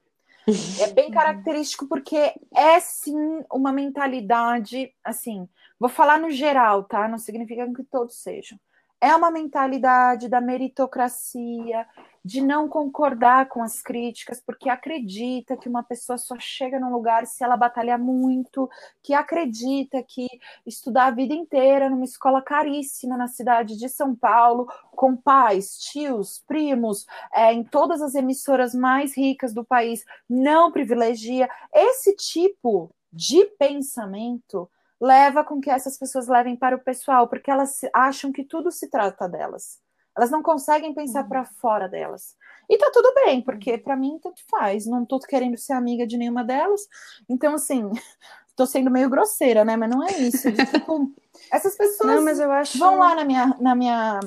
É bem característico porque é sim uma mentalidade, assim, vou falar no geral, tá? Não significa que todos sejam. É uma mentalidade da meritocracia, de não concordar com as críticas, porque acredita que uma pessoa só chega num lugar se ela batalhar muito, que acredita que estudar a vida inteira numa escola caríssima na cidade de São Paulo, com pais, tios, primos, é, em todas as emissoras mais ricas do país, não privilegia. Esse tipo de pensamento leva com que essas pessoas levem para o pessoal, porque elas acham que tudo se trata delas. Elas não conseguem pensar uhum. para fora delas. E tá tudo bem, porque uhum. para mim tanto faz. Não tô querendo ser amiga de nenhuma delas. Então, assim, tô sendo meio grosseira, né? Mas não é isso. tipo, essas pessoas não, acho... vão lá na minha, na minha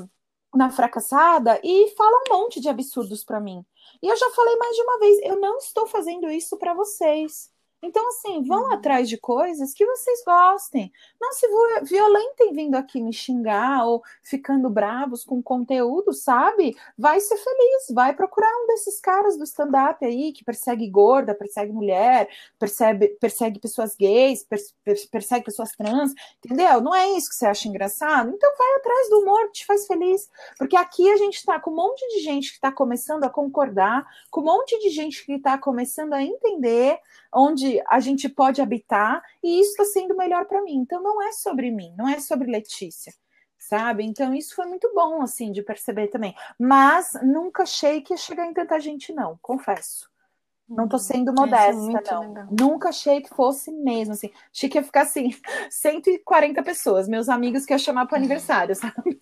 na fracassada e falam um monte de absurdos para mim. E eu já falei mais de uma vez, eu não estou fazendo isso para vocês. Então, assim, vão uhum. atrás de coisas que vocês gostem. Não se violentem vindo aqui me xingar ou ficando bravos com conteúdo, sabe? Vai ser feliz, vai procurar um desses caras do stand-up aí que persegue gorda, persegue mulher, percebe, persegue pessoas gays, persegue pessoas trans, entendeu? Não é isso que você acha engraçado? Então vai atrás do humor que te faz feliz. Porque aqui a gente tá com um monte de gente que está começando a concordar, com um monte de gente que está começando a entender onde a gente pode habitar, e isso está sendo melhor para mim. Então, não é sobre mim, não é sobre Letícia, sabe? Então, isso foi muito bom, assim, de perceber também. Mas nunca achei que ia chegar em tanta gente, não, confesso. Não tô sendo modesta, é não. Legal. Nunca achei que fosse mesmo, assim. Achei que ia ficar, assim, 140 pessoas, meus amigos que ia chamar para aniversário, sabe?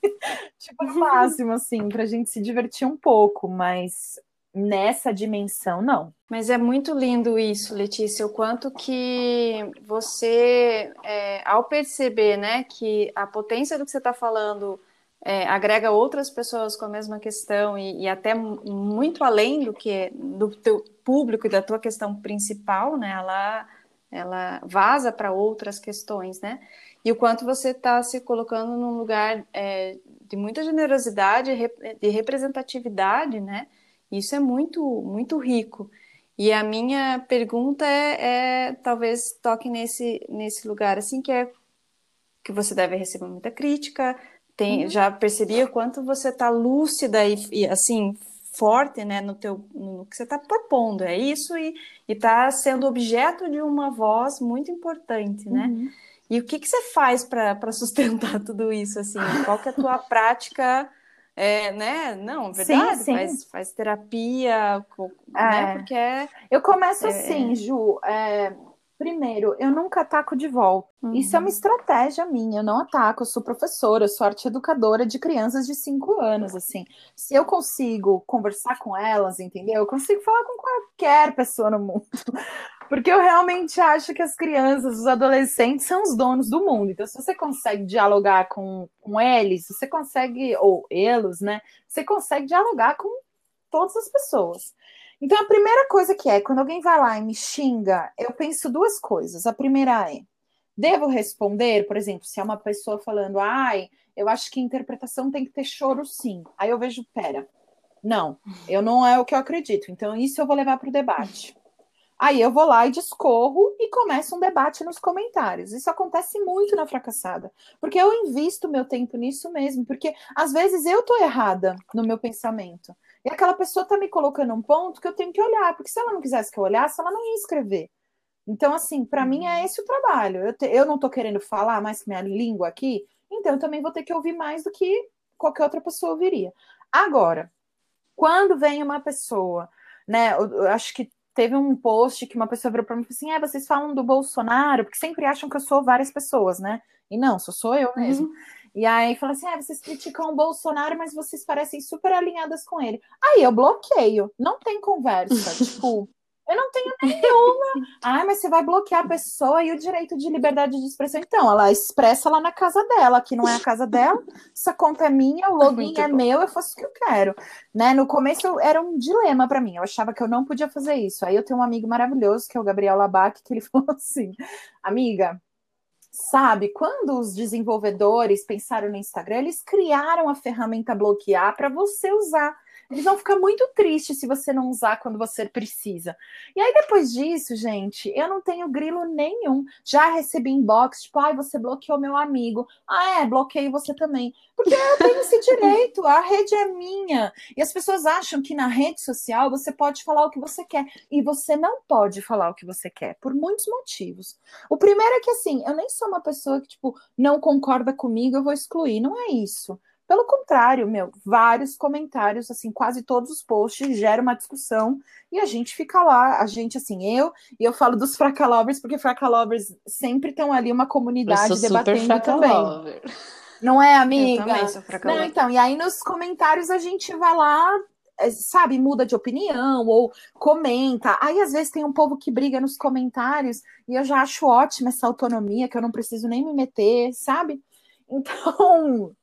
tipo, no máximo, assim, pra gente se divertir um pouco, mas nessa dimensão, não. Mas é muito lindo isso, Letícia, o quanto que você, é, ao perceber, né, que a potência do que você está falando é, agrega outras pessoas com a mesma questão e, e, até muito além do que do teu público e da tua questão principal, né, ela, ela vaza para outras questões, né, e o quanto você está se colocando num lugar é, de muita generosidade, de representatividade, né, isso é muito, muito rico. E a minha pergunta é, é, talvez toque nesse, nesse lugar assim que é que você deve receber muita crítica. Tem, uhum. Já percebi o quanto você está lúcida e, e, assim forte, né, no teu no que você está propondo. É isso e está sendo objeto de uma voz muito importante, né? Uhum. E o que, que você faz para sustentar tudo isso assim? Qual que é a tua prática? É, né? Não, verdade, sim, sim. Faz, faz terapia, né? É. Porque é, Eu começo é... assim, Ju. É, Primeiro, eu nunca ataco de volta. Uhum. Isso é uma estratégia minha. Eu não ataco, eu sou professora, eu sou arte educadora de crianças de 5 anos, assim. Se eu consigo conversar com elas, entendeu? Eu consigo falar com qualquer pessoa no mundo. Porque eu realmente acho que as crianças, os adolescentes são os donos do mundo. Então, se você consegue dialogar com, com eles, você consegue, ou eles, né? Você consegue dialogar com todas as pessoas. Então, a primeira coisa que é, quando alguém vai lá e me xinga, eu penso duas coisas. A primeira é, devo responder, por exemplo, se é uma pessoa falando, ai, eu acho que interpretação tem que ter choro sim. Aí eu vejo, pera, não, eu não é o que eu acredito. Então, isso eu vou levar para o debate. Aí eu vou lá e discorro e começa um debate nos comentários. Isso acontece muito na fracassada, porque eu invisto meu tempo nisso mesmo, porque às vezes eu tô errada no meu pensamento. E aquela pessoa tá me colocando um ponto que eu tenho que olhar, porque se ela não quisesse que eu olhasse, ela não ia escrever. Então, assim, para mim é esse o trabalho. Eu, te, eu não tô querendo falar mais que minha língua aqui, então eu também vou ter que ouvir mais do que qualquer outra pessoa ouviria. Agora, quando vem uma pessoa, né, eu acho que teve um post que uma pessoa virou para mim e falou assim: é, vocês falam do Bolsonaro, porque sempre acham que eu sou várias pessoas, né? E não, só sou eu mesmo. Uhum. E aí fala assim: é, vocês criticam o Bolsonaro, mas vocês parecem super alinhadas com ele. Aí eu bloqueio, não tem conversa. tipo, eu não tenho nenhuma. Ai, mas você vai bloquear a pessoa e o direito de liberdade de expressão. Então, ela expressa lá na casa dela, que não é a casa dela. Essa conta é minha, o login Muito é bom. meu, eu faço o que eu quero. Né? No começo era um dilema para mim. Eu achava que eu não podia fazer isso. Aí eu tenho um amigo maravilhoso, que é o Gabriel Labac, que ele falou assim: Amiga, sabe, quando os desenvolvedores pensaram no Instagram, eles criaram a ferramenta bloquear para você usar. Eles vão ficar muito tristes se você não usar quando você precisa. E aí, depois disso, gente, eu não tenho grilo nenhum. Já recebi inbox, tipo, ai, você bloqueou meu amigo. Ah, é, bloqueio você também. Porque eu tenho esse direito, a rede é minha. E as pessoas acham que na rede social você pode falar o que você quer. E você não pode falar o que você quer, por muitos motivos. O primeiro é que, assim, eu nem sou uma pessoa que, tipo, não concorda comigo, eu vou excluir. Não é isso. Pelo contrário, meu, vários comentários, assim, quase todos os posts geram uma discussão e a gente fica lá, a gente, assim, eu, e eu falo dos fracalovers, porque fracalovers sempre estão ali uma comunidade debatendo também. Não é, amiga? Eu também sou Não, então, e aí nos comentários a gente vai lá, é, sabe, muda de opinião ou comenta. Aí às vezes tem um povo que briga nos comentários e eu já acho ótima essa autonomia, que eu não preciso nem me meter, sabe? Então,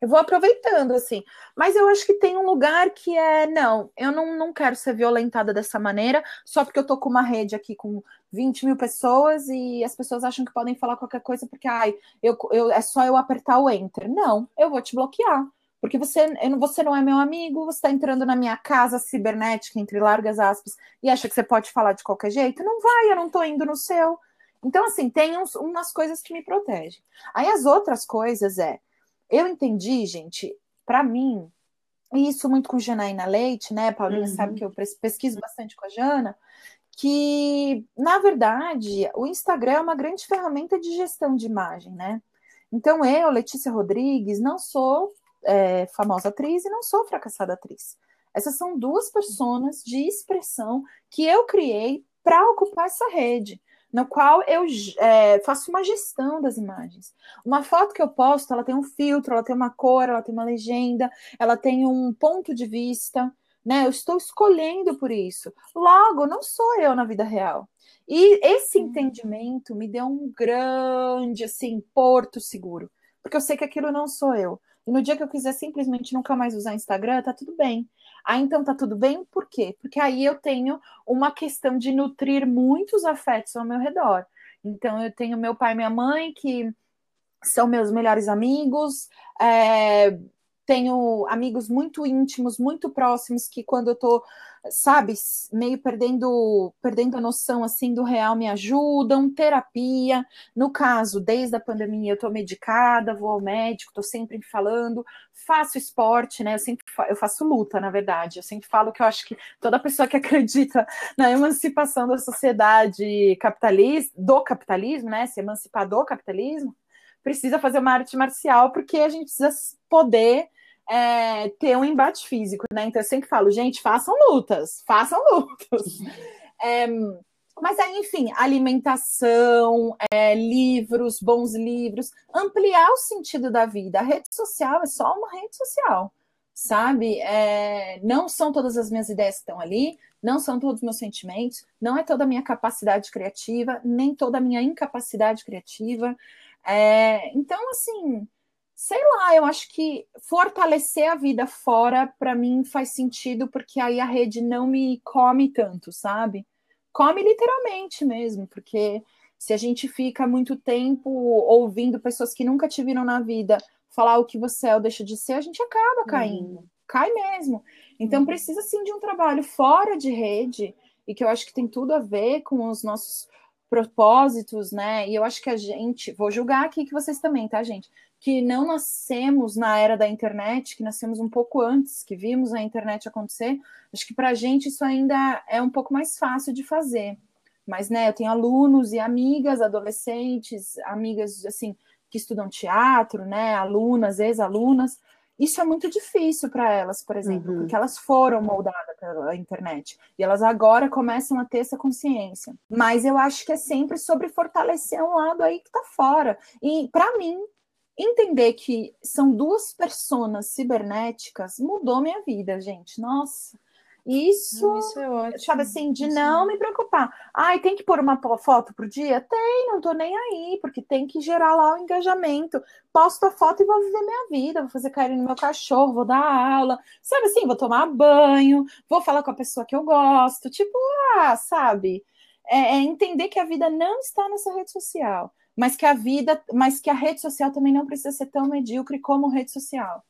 eu vou aproveitando, assim. Mas eu acho que tem um lugar que é, não, eu não, não quero ser violentada dessa maneira, só porque eu tô com uma rede aqui com 20 mil pessoas e as pessoas acham que podem falar qualquer coisa porque, ai, eu, eu, é só eu apertar o enter. Não, eu vou te bloquear. Porque você, eu, você não é meu amigo, você está entrando na minha casa cibernética, entre largas aspas, e acha que você pode falar de qualquer jeito? Não vai, eu não tô indo no seu. Então, assim, tem uns, umas coisas que me protegem. Aí as outras coisas é eu entendi, gente, para mim, e isso muito com Janaína Leite, né? Paulinha uhum. sabe que eu pesquiso bastante com a Jana, que, na verdade, o Instagram é uma grande ferramenta de gestão de imagem, né? Então, eu, Letícia Rodrigues, não sou é, famosa atriz e não sou fracassada atriz. Essas são duas personas de expressão que eu criei para ocupar essa rede no qual eu é, faço uma gestão das imagens. Uma foto que eu posto, ela tem um filtro, ela tem uma cor, ela tem uma legenda, ela tem um ponto de vista, né? Eu estou escolhendo por isso. Logo, não sou eu na vida real. E esse entendimento me deu um grande, assim, porto seguro, porque eu sei que aquilo não sou eu. E no dia que eu quiser simplesmente nunca mais usar Instagram, tá tudo bem. Ah, então tá tudo bem? Por quê? Porque aí eu tenho uma questão de nutrir muitos afetos ao meu redor. Então eu tenho meu pai e minha mãe, que são meus melhores amigos, é, tenho amigos muito íntimos, muito próximos, que quando eu tô sabe, meio perdendo, perdendo a noção assim do real, me ajudam, terapia. No caso, desde a pandemia eu tô medicada, vou ao médico, tô sempre falando, faço esporte, né? Eu sempre fa eu faço luta, na verdade. Eu sempre falo que eu acho que toda pessoa que acredita na emancipação da sociedade capitalista, do capitalismo, né? Se emancipar do capitalismo, precisa fazer uma arte marcial, porque a gente precisa poder é, ter um embate físico, né? Então eu sempre falo, gente, façam lutas, façam lutas. É, Mas aí, enfim, alimentação, é, livros, bons livros, ampliar o sentido da vida. A rede social é só uma rede social, sabe? É, não são todas as minhas ideias que estão ali, não são todos os meus sentimentos, não é toda a minha capacidade criativa, nem toda a minha incapacidade criativa. É, então, assim, sei lá, eu acho que fortalecer a vida fora, para mim, faz sentido, porque aí a rede não me come tanto, sabe? Come literalmente mesmo, porque se a gente fica muito tempo ouvindo pessoas que nunca te viram na vida falar o que você é ou deixa de ser, a gente acaba caindo. Uhum. Cai mesmo. Então, uhum. precisa sim de um trabalho fora de rede, e que eu acho que tem tudo a ver com os nossos propósitos, né? E eu acho que a gente, vou julgar aqui que vocês também, tá, gente? Que não nascemos na era da internet, que nascemos um pouco antes, que vimos a internet acontecer. Acho que para a gente isso ainda é um pouco mais fácil de fazer. Mas, né, eu tenho alunos e amigas, adolescentes, amigas, assim, que estudam teatro, né, alunas, ex-alunas, isso é muito difícil para elas, por exemplo, uhum. porque elas foram moldadas pela internet e elas agora começam a ter essa consciência. Mas eu acho que é sempre sobre fortalecer um lado aí que está fora. E para mim, entender que são duas personas cibernéticas mudou minha vida, gente. Nossa, isso, isso é ótimo. sabe assim, de isso não é. me preocupar. Ai, tem que pôr uma foto por dia? Tem, não tô nem aí, porque tem que gerar lá o engajamento. Posto a foto e vou viver minha vida, vou fazer carinho no meu cachorro, vou dar aula, sabe assim, vou tomar banho, vou falar com a pessoa que eu gosto, tipo, ah, sabe? É, é entender que a vida não está nessa rede social, mas que a vida, mas que a rede social também não precisa ser tão medíocre como rede social.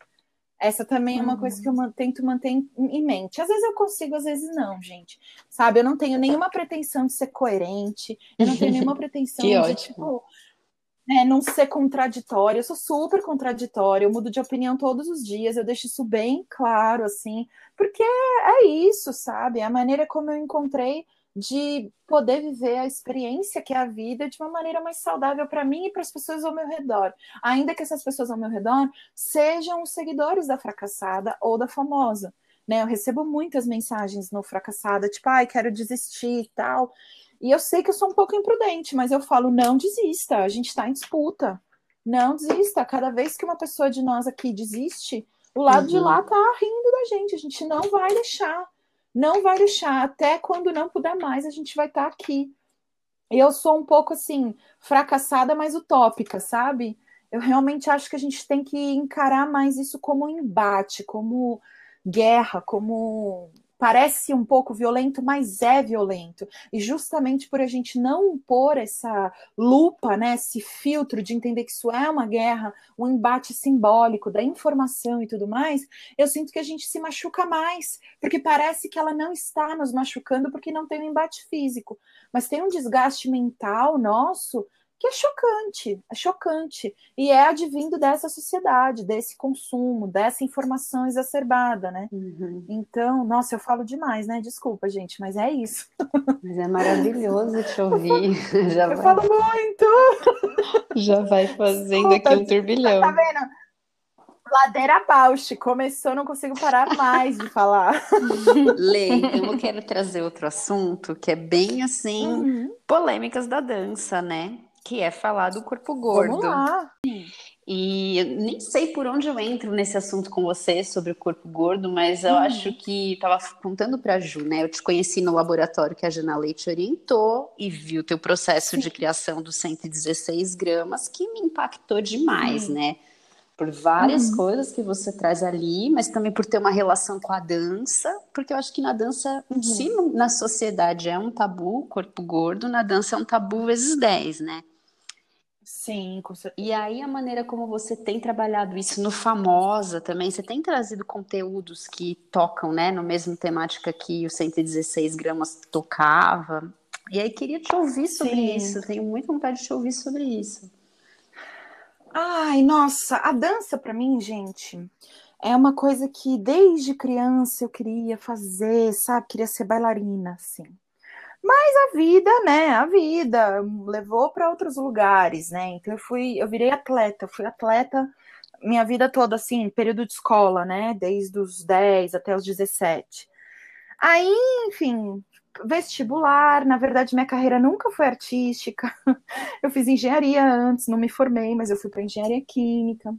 Essa também é uma uhum. coisa que eu tento manter em mente. Às vezes eu consigo, às vezes não, gente. Sabe? Eu não tenho nenhuma pretensão de ser coerente, eu não tenho nenhuma pretensão de, ótimo. tipo, né, não ser contraditória. Eu sou super contraditória, eu mudo de opinião todos os dias, eu deixo isso bem claro, assim, porque é isso, sabe? É a maneira como eu encontrei de poder viver a experiência que é a vida de uma maneira mais saudável para mim e para as pessoas ao meu redor. Ainda que essas pessoas ao meu redor sejam os seguidores da fracassada ou da famosa. Né? Eu recebo muitas mensagens no fracassada, tipo, ai, quero desistir e tal. E eu sei que eu sou um pouco imprudente, mas eu falo, não desista, a gente está em disputa. Não desista. Cada vez que uma pessoa de nós aqui desiste, o lado uhum. de lá tá rindo da gente. A gente não vai deixar não vai deixar, até quando não puder mais, a gente vai estar tá aqui. Eu sou um pouco assim, fracassada, mas utópica, sabe? Eu realmente acho que a gente tem que encarar mais isso como embate, como guerra, como parece um pouco violento, mas é violento. E justamente por a gente não pôr essa lupa, né, esse filtro de entender que isso é uma guerra, um embate simbólico da informação e tudo mais, eu sinto que a gente se machuca mais, porque parece que ela não está nos machucando porque não tem um embate físico, mas tem um desgaste mental nosso que é chocante, é chocante. E é advindo dessa sociedade, desse consumo, dessa informação exacerbada, né? Uhum. Então, nossa, eu falo demais, né? Desculpa, gente, mas é isso. Mas é maravilhoso te ouvir. Já eu vai... falo muito! Já vai fazendo aqui um turbilhão. Tá vendo? Ladeira Bausch, começou, não consigo parar mais de falar. Lê, eu quero trazer outro assunto que é bem assim, uhum. polêmicas da dança, né? Que é falar do corpo gordo. Vamos lá. E nem sei por onde eu entro nesse assunto com você sobre o corpo gordo, mas eu hum. acho que estava contando para a Ju, né? Eu te conheci no laboratório que a Jana Leite orientou e viu teu processo Sim. de criação dos 116 gramas, que me impactou demais, hum. né? Por várias uhum. coisas que você traz ali, mas também por ter uma relação com a dança, porque eu acho que na dança, uhum. se na sociedade é um tabu, corpo gordo, na dança é um tabu vezes 10, né? Sim, com certeza. E aí a maneira como você tem trabalhado isso no Famosa também, você tem trazido conteúdos que tocam, né, no mesmo temática que o 116 gramas tocava. E aí queria te ouvir sobre Sim. isso, tenho muita vontade de te ouvir sobre isso. Ai, nossa, a dança para mim, gente, é uma coisa que desde criança eu queria fazer, sabe? Queria ser bailarina, assim. Mas a vida, né? A vida levou para outros lugares, né? Então eu fui, eu virei atleta, fui atleta minha vida toda, assim, período de escola, né? Desde os 10 até os 17. Aí, enfim, vestibular, na verdade, minha carreira nunca foi artística. Eu fiz engenharia antes, não me formei, mas eu fui para engenharia química.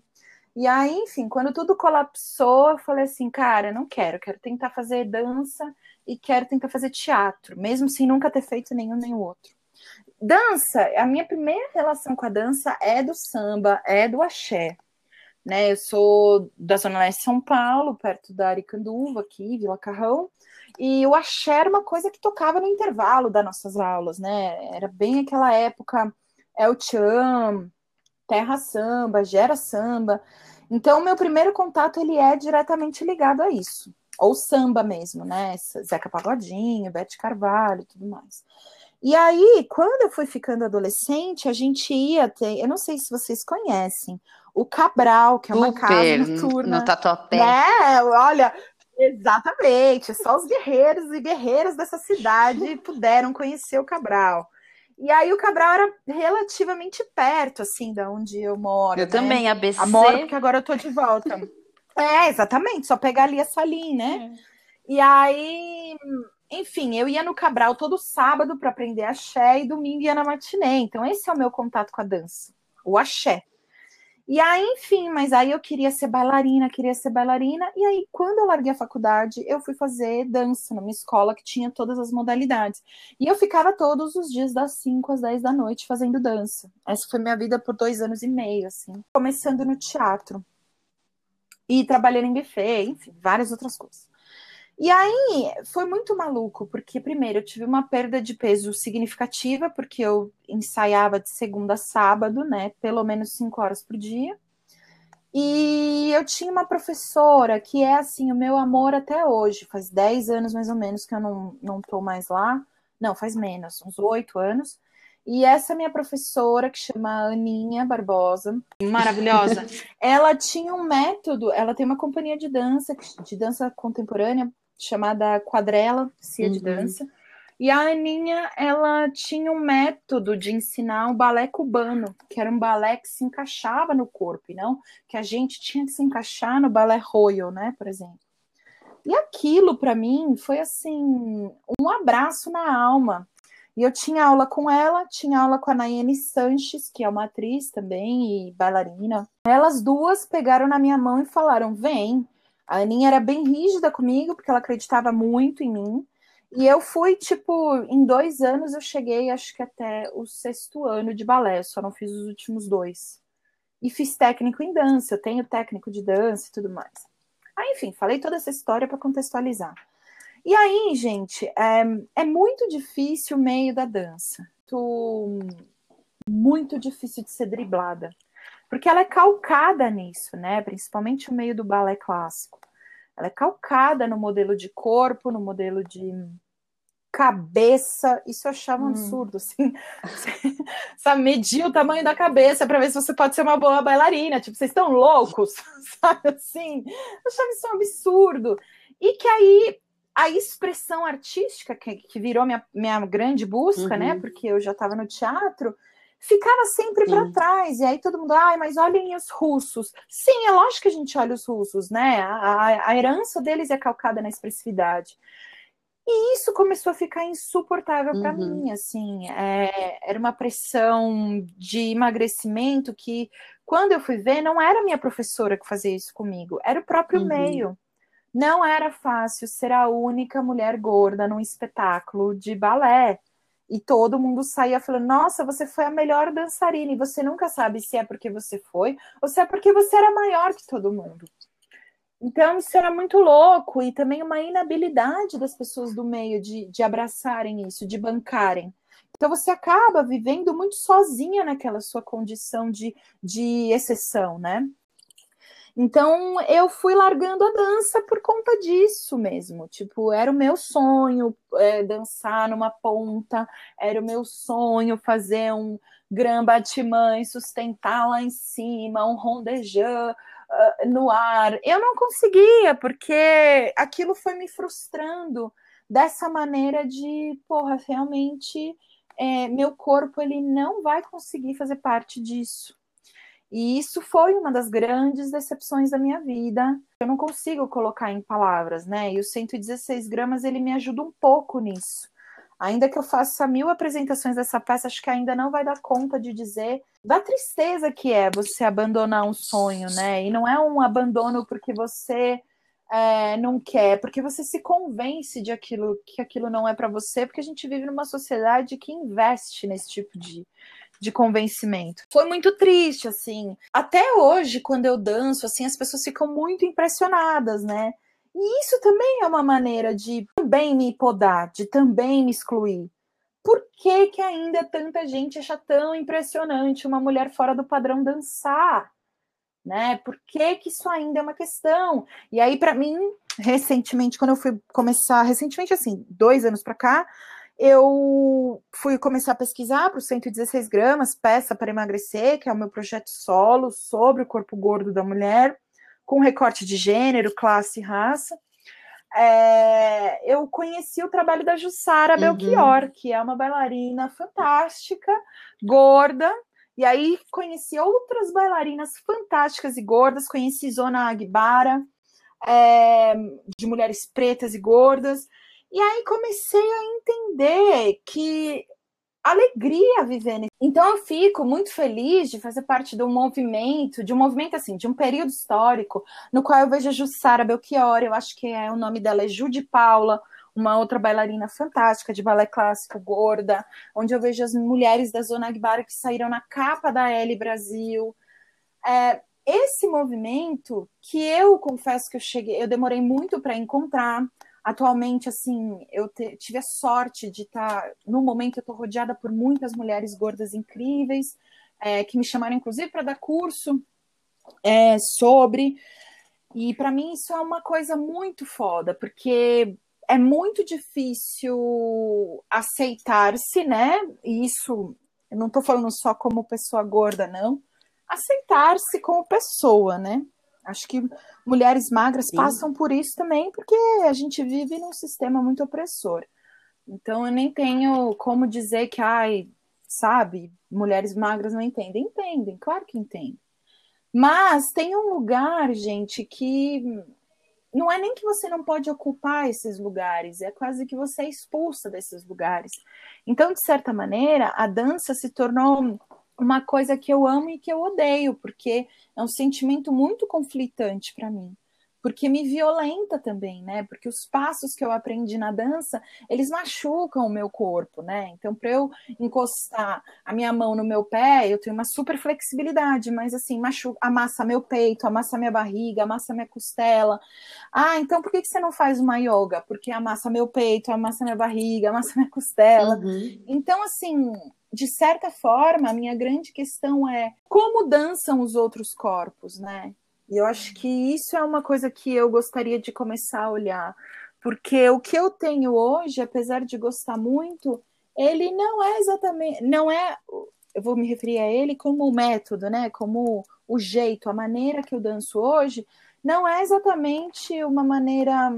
E aí, enfim, quando tudo colapsou, eu falei assim, cara, não quero, quero tentar fazer dança e quero tentar fazer teatro, mesmo sem nunca ter feito nenhum nem o outro. Dança, a minha primeira relação com a dança é do samba, é do axé. Né, eu sou da Zona Leste de São Paulo, perto da Aricanduva, aqui, Vila Carrão, e o axé era uma coisa que tocava no intervalo das nossas aulas, né? Era bem aquela época, El Chan, Terra Samba, Gera Samba. Então, meu primeiro contato ele é diretamente ligado a isso, ou samba mesmo, né? Zeca Pagodinho, Bete Carvalho, tudo mais. E aí, quando eu fui ficando adolescente, a gente ia ter, eu não sei se vocês conhecem, o Cabral, que é uma Super, casa noturna. No Tatuapé. Né? Olha, exatamente, só os guerreiros e guerreiras dessa cidade puderam conhecer o Cabral. E aí o Cabral era relativamente perto, assim, da onde eu moro. Eu né? também, ABC. A moro porque agora eu tô de volta. É, exatamente, só pegar ali a salinha, né? E aí, enfim, eu ia no Cabral todo sábado para aprender axé e domingo ia na matinê. Então esse é o meu contato com a dança, o axé. E aí, enfim, mas aí eu queria ser bailarina, queria ser bailarina. E aí, quando eu larguei a faculdade, eu fui fazer dança numa escola que tinha todas as modalidades. E eu ficava todos os dias das 5 às 10 da noite fazendo dança. Essa foi minha vida por dois anos e meio, assim. Começando no teatro. E trabalhando em buffet, enfim, várias outras coisas. E aí foi muito maluco, porque primeiro eu tive uma perda de peso significativa, porque eu ensaiava de segunda a sábado, né? Pelo menos cinco horas por dia. E eu tinha uma professora que é assim, o meu amor até hoje, faz 10 anos mais ou menos que eu não, não tô mais lá. Não, faz menos, uns oito anos. E essa minha professora, que chama Aninha Barbosa, maravilhosa, ela tinha um método, ela tem uma companhia de dança, de dança contemporânea, chamada Quadrela, Cia uhum. de Dança. E a Aninha, ela tinha um método de ensinar o balé cubano, que era um balé que se encaixava no corpo, e não que a gente tinha que se encaixar no balé royal, né, por exemplo. E aquilo, para mim, foi assim, um abraço na alma. E eu tinha aula com ela, tinha aula com a Nayane Sanches, que é uma atriz também e bailarina. Elas duas pegaram na minha mão e falaram: vem, a Aninha era bem rígida comigo, porque ela acreditava muito em mim. E eu fui, tipo, em dois anos eu cheguei, acho que até o sexto ano de balé, só não fiz os últimos dois. E fiz técnico em dança, eu tenho técnico de dança e tudo mais. Aí, enfim, falei toda essa história para contextualizar. E aí, gente, é, é muito difícil o meio da dança. Muito, muito difícil de ser driblada porque ela é calcada nisso, né? Principalmente o meio do balé clássico. Ela é calcada no modelo de corpo, no modelo de cabeça. Isso eu achava um hum. absurdo, assim. sabe, medir o tamanho da cabeça para ver se você pode ser uma boa bailarina. Tipo, vocês estão loucos, sabe assim? Eu achava isso um absurdo. E que aí a expressão artística, que, que virou minha, minha grande busca, né? uhum. né? Porque eu já estava no teatro ficava sempre para trás. E aí todo mundo, ai, mas olhem os russos. Sim, é lógico que a gente olha os russos, né? A, a, a herança deles é calcada na expressividade. E isso começou a ficar insuportável para uhum. mim, assim, é, era uma pressão de emagrecimento que, quando eu fui ver, não era minha professora que fazia isso comigo, era o próprio uhum. meio. Não era fácil ser a única mulher gorda num espetáculo de balé e todo mundo saía falando: Nossa, você foi a melhor dançarina, e você nunca sabe se é porque você foi ou se é porque você era maior que todo mundo. Então, isso era muito louco, e também uma inabilidade das pessoas do meio de, de abraçarem isso, de bancarem. Então, você acaba vivendo muito sozinha naquela sua condição de, de exceção, né? Então eu fui largando a dança por conta disso mesmo. Tipo, era o meu sonho é, dançar numa ponta, era o meu sonho fazer um grand batiment e sustentar lá em cima, um rondejant uh, no ar. Eu não conseguia, porque aquilo foi me frustrando dessa maneira de, porra, realmente é, meu corpo ele não vai conseguir fazer parte disso. E isso foi uma das grandes decepções da minha vida. Eu não consigo colocar em palavras, né? E o 116 gramas ele me ajuda um pouco nisso, Ainda que eu faça mil apresentações dessa peça, acho que ainda não vai dar conta de dizer da tristeza que é você abandonar um sonho, né? E não é um abandono porque você é, não quer, porque você se convence de aquilo que aquilo não é para você, porque a gente vive numa sociedade que investe nesse tipo de, de convencimento. Foi muito triste, assim. Até hoje, quando eu danço, assim, as pessoas ficam muito impressionadas, né? E isso também é uma maneira de também me podar, de também me excluir. Por que, que ainda tanta gente acha tão impressionante uma mulher fora do padrão dançar? Né? Por que, que isso ainda é uma questão? E aí, para mim, recentemente, quando eu fui começar, recentemente, assim, dois anos para cá, eu fui começar a pesquisar para o 116 gramas, peça para emagrecer, que é o meu projeto solo sobre o corpo gordo da mulher com recorte de gênero, classe e raça. É, eu conheci o trabalho da Jussara uhum. Belchior, que é uma bailarina fantástica, gorda, e aí conheci outras bailarinas fantásticas e gordas, conheci Zona Agbara, é, de mulheres pretas e gordas, e aí comecei a entender que alegria viver nesse. Então eu fico muito feliz de fazer parte de um movimento, de um movimento assim, de um período histórico, no qual eu vejo a Jussara Belchior, eu acho que é o nome dela é Ju de Paula, uma outra bailarina fantástica de balé clássico, gorda, onde eu vejo as mulheres da Zona Agbara que saíram na capa da L Brasil. É, esse movimento que eu confesso que eu cheguei, eu demorei muito para encontrar, Atualmente, assim, eu te, tive a sorte de estar. Tá, no momento, eu estou rodeada por muitas mulheres gordas incríveis, é, que me chamaram, inclusive, para dar curso é, sobre. E para mim, isso é uma coisa muito foda, porque é muito difícil aceitar-se, né? E isso, eu não estou falando só como pessoa gorda, não. Aceitar-se como pessoa, né? Acho que mulheres magras Sim. passam por isso também, porque a gente vive num sistema muito opressor. Então eu nem tenho como dizer que, ai, sabe, mulheres magras não entendem. Entendem, claro que entendem. Mas tem um lugar, gente, que não é nem que você não pode ocupar esses lugares, é quase que você é expulsa desses lugares. Então, de certa maneira, a dança se tornou uma coisa que eu amo e que eu odeio, porque é um sentimento muito conflitante para mim. Porque me violenta também, né? Porque os passos que eu aprendi na dança, eles machucam o meu corpo, né? Então, para eu encostar a minha mão no meu pé, eu tenho uma super flexibilidade, mas assim, machuca, amassa meu peito, amassa minha barriga, amassa minha costela. Ah, então por que, que você não faz uma yoga? Porque amassa meu peito, amassa minha barriga, amassa minha costela. Uhum. Então, assim, de certa forma, a minha grande questão é como dançam os outros corpos, né? E eu acho que isso é uma coisa que eu gostaria de começar a olhar, porque o que eu tenho hoje, apesar de gostar muito, ele não é exatamente, não é, eu vou me referir a ele como o método, né? Como o jeito, a maneira que eu danço hoje, não é exatamente uma maneira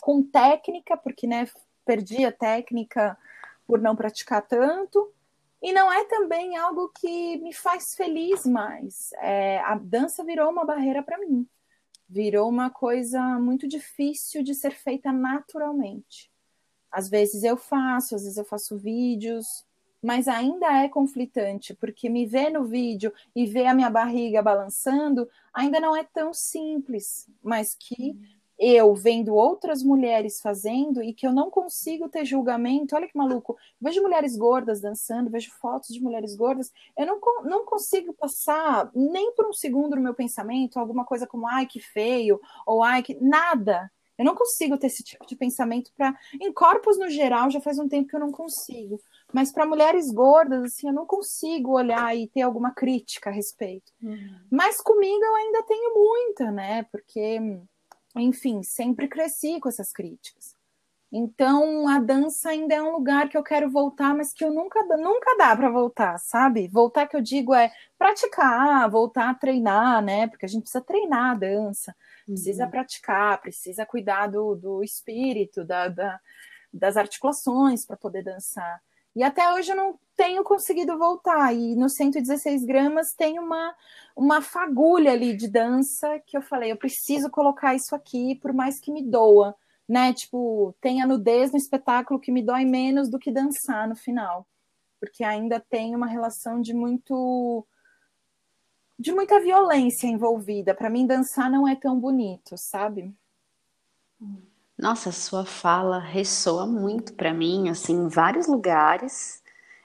com técnica, porque né, perdi a técnica por não praticar tanto, e não é também algo que me faz feliz mais. É, a dança virou uma barreira para mim. Virou uma coisa muito difícil de ser feita naturalmente. Às vezes eu faço, às vezes eu faço vídeos, mas ainda é conflitante, porque me ver no vídeo e ver a minha barriga balançando ainda não é tão simples, mas que eu vendo outras mulheres fazendo e que eu não consigo ter julgamento. Olha que maluco. vejo mulheres gordas dançando, vejo fotos de mulheres gordas. Eu não, não consigo passar nem por um segundo no meu pensamento alguma coisa como ai que feio ou ai que. Nada. Eu não consigo ter esse tipo de pensamento para. Em corpos no geral, já faz um tempo que eu não consigo. Mas para mulheres gordas, assim, eu não consigo olhar e ter alguma crítica a respeito. Uhum. Mas comigo eu ainda tenho muita, né? Porque enfim, sempre cresci com essas críticas. Então, a dança ainda é um lugar que eu quero voltar, mas que eu nunca, nunca dá para voltar, sabe? Voltar que eu digo é praticar, voltar a treinar, né? Porque a gente precisa treinar a dança, precisa uhum. praticar, precisa cuidar do, do espírito, da, da das articulações para poder dançar. E até hoje eu não tenho conseguido voltar. E no 116 gramas tem uma, uma fagulha ali de dança que eu falei, eu preciso colocar isso aqui, por mais que me doa. né? Tipo, tem a nudez no espetáculo que me dói menos do que dançar no final. Porque ainda tem uma relação de muito de muita violência envolvida. Para mim dançar não é tão bonito, sabe? Nossa, sua fala ressoa muito para mim, assim, em vários lugares.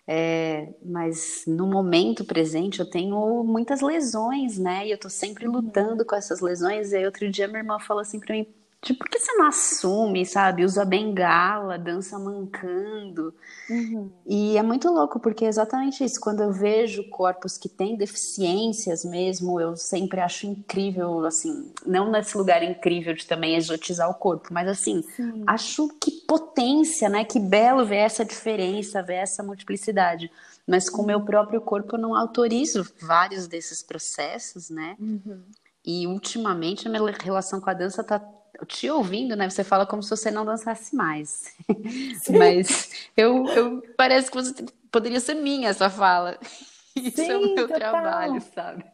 É, mas no momento presente eu tenho muitas lesões, né? E eu tô sempre uhum. lutando com essas lesões. E aí outro dia minha irmã falou assim para mim: Tipo, por que você não assume, sabe? Usa bengala, dança mancando. Uhum. E é muito louco, porque é exatamente isso. Quando eu vejo corpos que têm deficiências mesmo, eu sempre acho incrível, assim, não nesse lugar incrível de também exotizar o corpo, mas assim, Sim. acho que potência, né? Que belo ver essa diferença, ver essa multiplicidade. Mas com o meu próprio corpo eu não autorizo vários desses processos, né? Uhum. E ultimamente a minha relação com a dança tá te ouvindo, né? Você fala como se você não dançasse mais. Mas eu, eu parece que você poderia ser minha essa fala. Isso Sim, é o meu total. trabalho, sabe?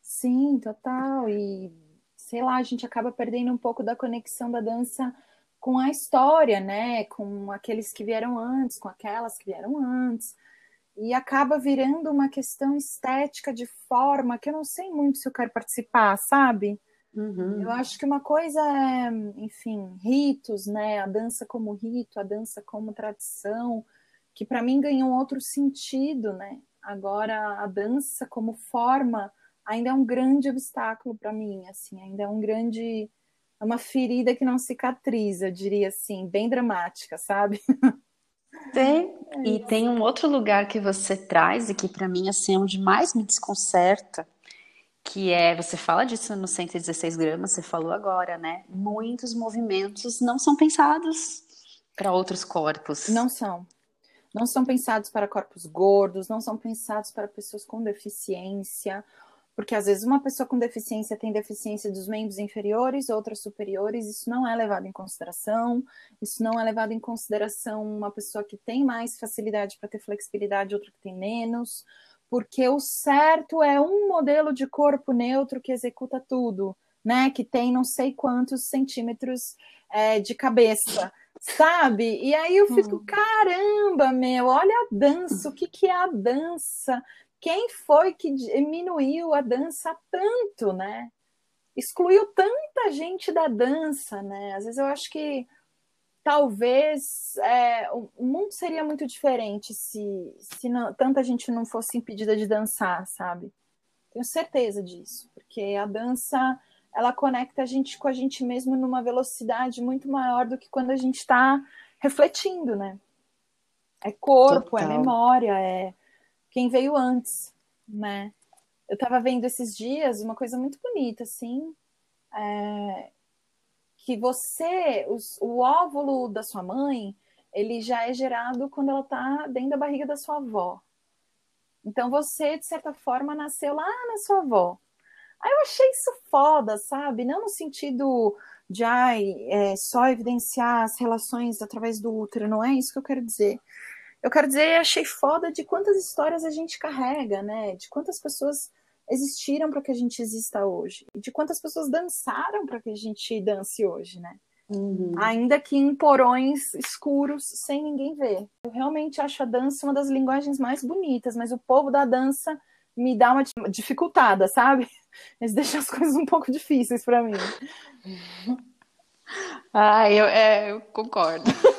Sim, total. E sei lá, a gente acaba perdendo um pouco da conexão da dança com a história, né? Com aqueles que vieram antes, com aquelas que vieram antes. E acaba virando uma questão estética de forma que eu não sei muito se eu quero participar, sabe? Uhum. Eu acho que uma coisa é, enfim, ritos, né? A dança como rito, a dança como tradição, que para mim ganhou um outro sentido, né? Agora, a dança como forma ainda é um grande obstáculo para mim, assim, ainda é um grande. É uma ferida que não cicatriza, eu diria assim, bem dramática, sabe? Tem, é e tem um outro lugar que você traz e que para mim assim, é onde mais me desconcerta, que é, você fala disso no 116 gramas, você falou agora, né? Muitos movimentos não são pensados para outros corpos. Não são. Não são pensados para corpos gordos, não são pensados para pessoas com deficiência, porque às vezes uma pessoa com deficiência tem deficiência dos membros inferiores, outras superiores, isso não é levado em consideração, isso não é levado em consideração uma pessoa que tem mais facilidade para ter flexibilidade, outra que tem menos porque o certo é um modelo de corpo neutro que executa tudo, né? Que tem não sei quantos centímetros é, de cabeça, sabe? E aí eu fico, hum. caramba, meu, olha a dança, o que, que é a dança? Quem foi que diminuiu a dança tanto, né? Excluiu tanta gente da dança, né? Às vezes eu acho que talvez é, o mundo seria muito diferente se, se não, tanta gente não fosse impedida de dançar, sabe? Tenho certeza disso, porque a dança ela conecta a gente com a gente mesmo numa velocidade muito maior do que quando a gente está refletindo, né? É corpo, é Total. é memória, é quem veio antes, né? Eu estava vendo esses dias uma coisa muito bonita, assim, é, que você, os, o óvulo da sua mãe, ele já é gerado quando ela está dentro da barriga da sua avó. Então você, de certa forma, nasceu lá na sua avó. Aí eu achei isso foda, sabe? Não no sentido de ai, é, só evidenciar as relações através do útero, não é isso que eu quero dizer. Eu quero dizer, achei foda de quantas histórias a gente carrega, né? De quantas pessoas existiram para que a gente exista hoje e de quantas pessoas dançaram para que a gente dance hoje, né? Uhum. Ainda que em porões escuros, sem ninguém ver. Eu realmente acho a dança uma das linguagens mais bonitas, mas o povo da dança me dá uma dificultada, sabe? Eles deixam as coisas um pouco difíceis para mim. Ah, eu, é, eu concordo.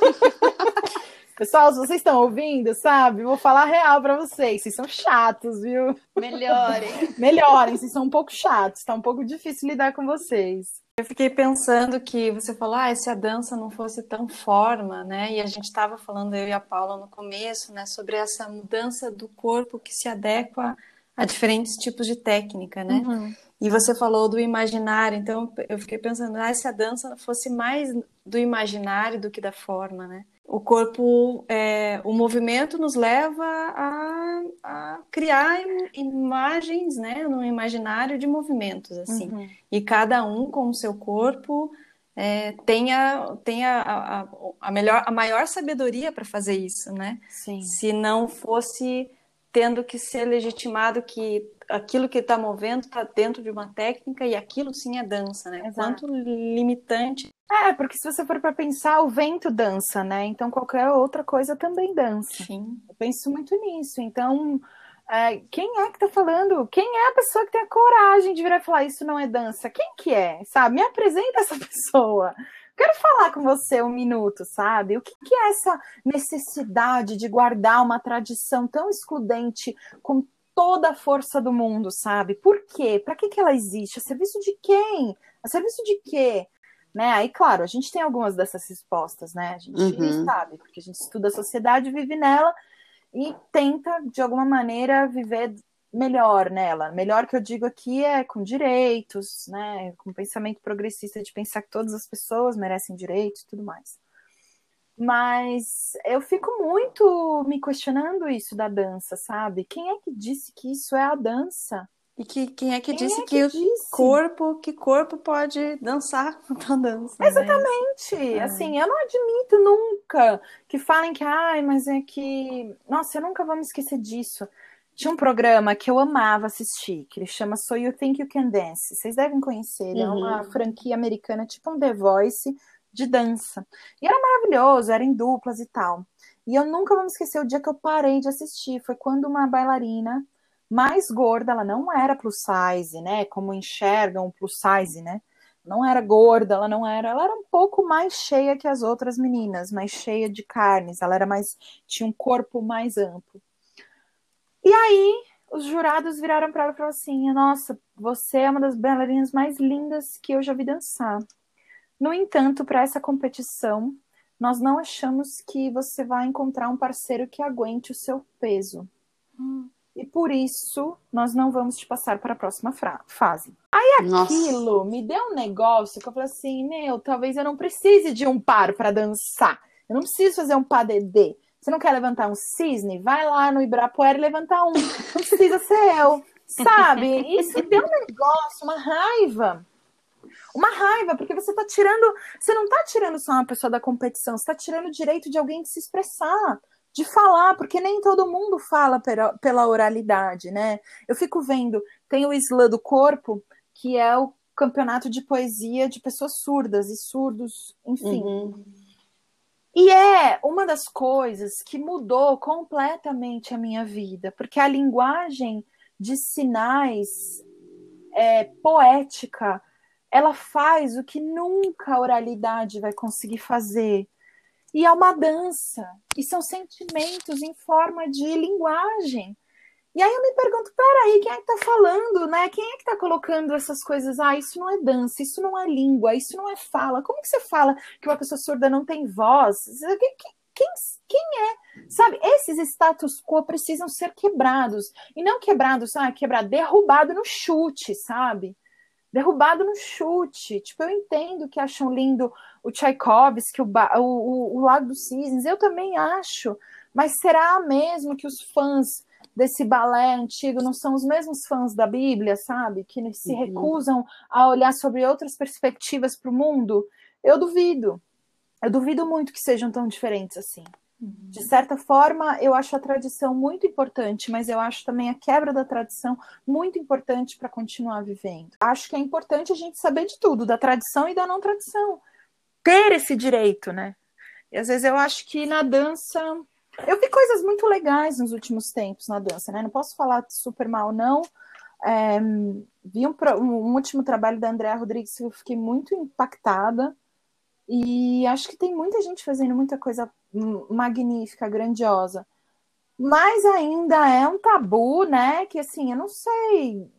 Pessoal, se vocês estão ouvindo, sabe? Vou falar real para vocês. Vocês são chatos, viu? Melhorem. Melhorem, vocês são um pouco chatos. Tá um pouco difícil lidar com vocês. Eu fiquei pensando que você falou, ah, se a dança não fosse tão forma, né? E a gente estava falando, eu e a Paula, no começo, né, sobre essa mudança do corpo que se adequa a diferentes tipos de técnica, né? Uhum. E você falou do imaginário, então eu fiquei pensando, ah, se a dança fosse mais do imaginário do que da forma, né? O corpo, é, o movimento nos leva a, a, criar imagens, né, no imaginário de movimentos, assim. Uhum. E cada um com o seu corpo é, tem, a, tem a, a, a, melhor, a maior sabedoria para fazer isso, né? Sim. Se não fosse tendo que ser legitimado que aquilo que está movendo está dentro de uma técnica e aquilo sim é dança, né? Exato. Quanto limitante. É, porque se você for para pensar, o vento dança, né? Então qualquer outra coisa também dança. Sim. Eu penso muito nisso. Então, é, quem é que tá falando? Quem é a pessoa que tem a coragem de virar e falar isso não é dança? Quem que é? Sabe? Me apresenta essa pessoa. Quero falar com você um minuto, sabe? O que, que é essa necessidade de guardar uma tradição tão excludente com toda a força do mundo, sabe? Por quê? Para que, que ela existe? A serviço de quem? A serviço de quê? Né? Aí, claro, a gente tem algumas dessas respostas, né? A gente Uhum. sabe, porque a gente estuda a sociedade, vive nela e tenta, de alguma maneira, viver melhor nela. Melhor que eu digo aqui é com direitos, né? Com pensamento progressista de pensar que todas as pessoas merecem direitos e tudo mais. Mas eu fico muito me questionando isso da dança, sabe? Quem é que disse que isso é a dança? E que, quem é que Quem disse é que, o disse? corpo, que corpo pode dançar com dança? né? Gente, assim, eu não admito nunca que falem que, ai, mas é que. Nossa, eu nunca vou me esquecer disso. Tinha um programa que eu amava assistir, que ele chama So You Think You Can Dance. Vocês devem conhecer, ele é uma franquia americana, tipo um The Voice de dança. E era maravilhoso, era em duplas e tal. E eu nunca vou me esquecer o dia que eu parei de assistir. Foi quando uma bailarina mais gorda, ela não era plus size, né? Como enxergam plus size, né? Não era gorda, ela não era, ela era um pouco mais cheia que as outras meninas, mais cheia de carnes, ela era mais tinha um corpo mais amplo. E aí, os jurados viraram para ela e falaram assim: "Nossa, você é uma das bailarinas mais lindas que eu já vi dançar. No entanto, para essa competição, nós não achamos que você vai encontrar um parceiro que aguente o seu peso. E por isso, nós não vamos te passar para a próxima fase. Nossa. Aquilo me deu um negócio que eu falei assim: meu, talvez eu não precise de um par para dançar. Eu não preciso fazer um padedê. Você não quer levantar um cisne? Vai lá no Ibirapuera e levantar um. Não precisa ser eu. Sabe? Isso deu um negócio, uma raiva. Uma raiva, porque você tá tirando. Você não tá tirando só uma pessoa da competição, você tá tirando o direito de alguém de se expressar, de falar, porque nem todo mundo fala pela, pela oralidade, né? Eu fico vendo, tem o Islã do Corpo, que é o campeonato de poesia de pessoas surdas e surdos, enfim. Uhum. E é uma das coisas que mudou completamente a minha vida, porque a linguagem de sinais é, poética, ela faz o que nunca a oralidade vai conseguir fazer. E é uma dança, e são sentimentos em forma de linguagem. E aí eu me pergunto, peraí, quem é que tá falando, né? Quem é que tá colocando essas coisas? Ah, isso não é dança, isso não é língua, isso não é fala. Como que você fala que uma pessoa surda não tem voz? Quem, quem, quem é? Sabe, esses status quo precisam ser quebrados. E não quebrados, ah, quebrado, derrubado no chute, sabe? Derrubado no chute. Tipo, eu entendo que acham lindo o Tchaikovsky, o, o, o, o Lago dos Cisnes, eu também acho. Mas será mesmo que os fãs desse balé antigo não são os mesmos fãs da Bíblia, sabe? Que se Uhum. recusam a olhar sobre outras perspectivas para o mundo? Eu duvido. Eu duvido muito que sejam tão diferentes assim. De certa forma, eu acho a tradição muito importante, mas eu acho também a quebra da tradição muito importante para continuar vivendo. Acho que é importante a gente saber de tudo, da tradição e da não tradição. Ter esse direito, né? E às vezes eu acho que na dança. Eu vi coisas muito legais nos últimos tempos na dança, né? Não posso falar super mal, não. É, vi um, um último trabalho da Andréa Rodrigues que eu fiquei muito impactada. E acho que tem muita gente fazendo muita coisa magnífica, grandiosa. Mas ainda é um tabu, né? Que assim, eu não sei.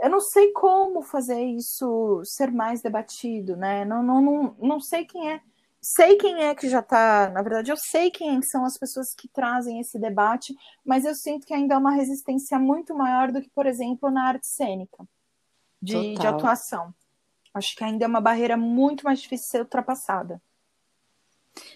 Eu não sei como fazer isso ser mais debatido, né? Não, não, não, não sei quem é. Sei quem é que já tá. Na verdade, eu sei quem são as pessoas que trazem esse debate, mas eu sinto que ainda há uma resistência muito maior do que, por exemplo, na arte cênica de, de atuação. Acho que ainda é uma barreira muito mais difícil de ser ultrapassada.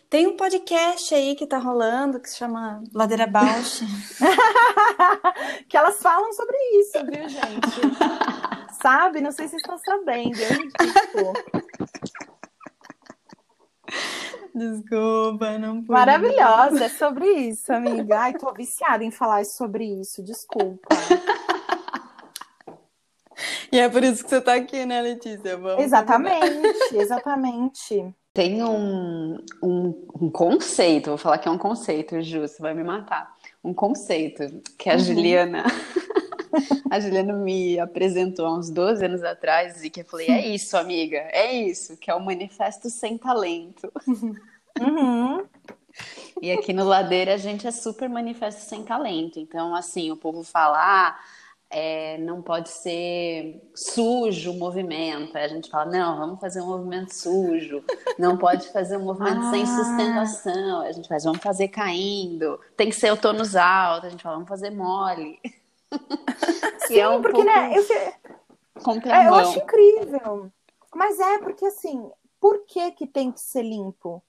Tem um podcast aí que tá rolando que se chama Ladeira Bausch. que elas falam sobre isso, viu, gente? Sabe? Não sei se vocês estão sabendo. Indico. Desculpa, não pude. Maravilhosa, é sobre isso, amiga. Ai, tô viciada em falar sobre isso, desculpa. E é por isso que você está aqui, né, Letícia? Vamos exatamente, exatamente. Tem um, um, um, conceito, vou falar que é um conceito, Ju, você vai me matar. Um conceito que a uhum. Juliana. a Juliana me apresentou há uns 12 anos atrás e que eu falei: é isso, amiga, é isso, que é o manifesto sem talento. Uhum. E aqui no Ladeira a gente é super manifesto sem talento. Então, assim, o povo fala, ah, é, não pode ser sujo o movimento. Aí a gente fala, não, vamos fazer um movimento sujo. Não pode fazer um movimento ah. sem sustentação. Aí a gente faz, vamos fazer caindo. Tem que ser o tônus alto. A gente fala, vamos fazer mole. Sim, é um porque, né, eu, é, eu acho incrível. Mas é porque, assim, por que que tem que ser limpo?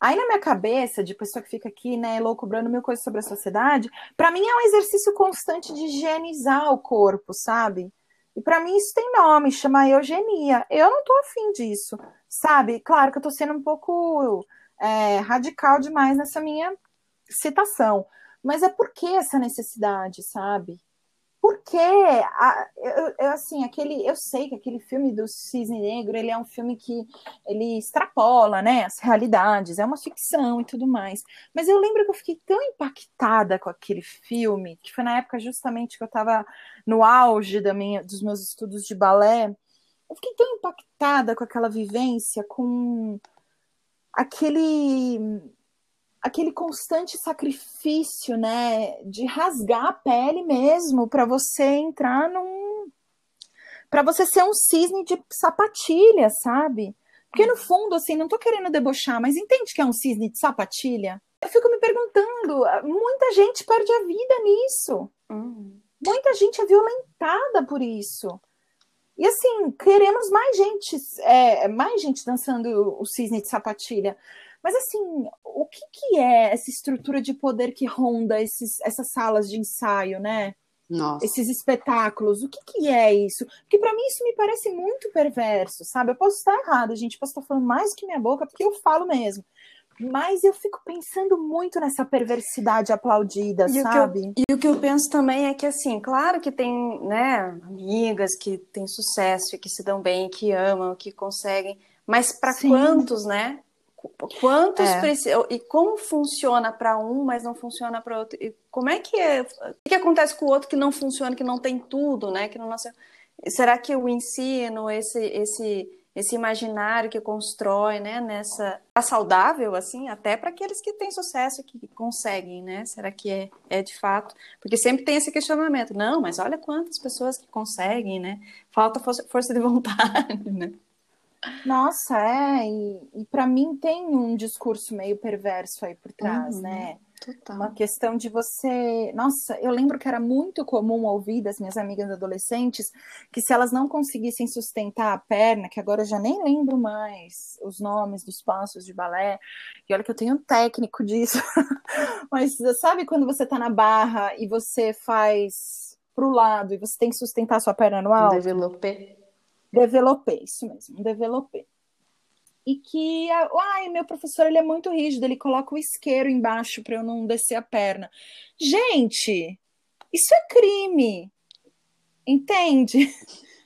Aí na minha cabeça, de pessoa que fica aqui, né, louco, mil coisas sobre a sociedade, para mim é um exercício constante de higienizar o corpo, sabe? E para mim isso tem nome, chama eugenia. Eu não tô afim disso, sabe? Claro que eu tô sendo um pouco é, radical demais nessa minha citação, mas é por que essa necessidade, sabe? Porque, eu, eu, assim, aquele, eu sei que aquele filme do Cisne Negro, ele é um filme que ele extrapola, né, as realidades, é uma ficção e tudo mais. Mas eu lembro que eu fiquei tão impactada com aquele filme, que foi na época justamente que eu estava no auge da minha, dos meus estudos de balé, eu fiquei tão impactada com aquela vivência, com aquele aquele constante sacrifício, né, de rasgar a pele mesmo para você entrar num para você ser um cisne de sapatilha, sabe? Porque no fundo, assim, não tô querendo debochar, mas entende que é um cisne de sapatilha? Eu fico me perguntando, muita gente perde a vida nisso. Uhum. Muita gente é violentada por isso. E assim, queremos mais gente, é, mais gente dançando o cisne de sapatilha. Mas assim, o que, que é essa estrutura de poder que ronda esses, essas salas de ensaio, né? Nossa. Esses espetáculos, o que, que é isso? Porque para mim isso me parece muito perverso, sabe? Eu posso estar errada, gente, posso estar falando mais que minha boca, porque eu falo mesmo. Mas eu fico pensando muito nessa perversidade aplaudida, e sabe? O eu, e o que eu penso também é que, assim, claro que tem, né, amigas que têm sucesso, que se dão bem, que amam, que conseguem, mas para quantos, né? Quantos é. precisam. E como funciona para um, mas não funciona para outro? E como é que é. O que acontece com o outro que não funciona, que não tem tudo, né? Que não nasceu... Será que o ensino, esse, esse, esse imaginário que constrói, né, nessa. Tá saudável, assim, até para aqueles que têm sucesso, que conseguem, né? Será que é, é de fato? Porque sempre tem esse questionamento. Não, mas olha quantas pessoas que conseguem, né? Falta força de vontade, né? Nossa, é, e, e para mim tem um discurso meio perverso aí por trás, uhum, né? Total. Uma questão de você. Nossa, eu lembro que era muito comum ouvir das minhas amigas adolescentes que se elas não conseguissem sustentar a perna, que agora eu já nem lembro mais os nomes dos passos de balé, e olha que eu tenho um técnico disso, mas sabe quando você tá na barra e você faz pro lado e você tem que sustentar sua perna no alto? Developé. Developei, isso mesmo, developei. E que, ai, meu professor ele é muito rígido, ele coloca o isqueiro embaixo para eu não descer a perna. Gente, isso é crime. Entende?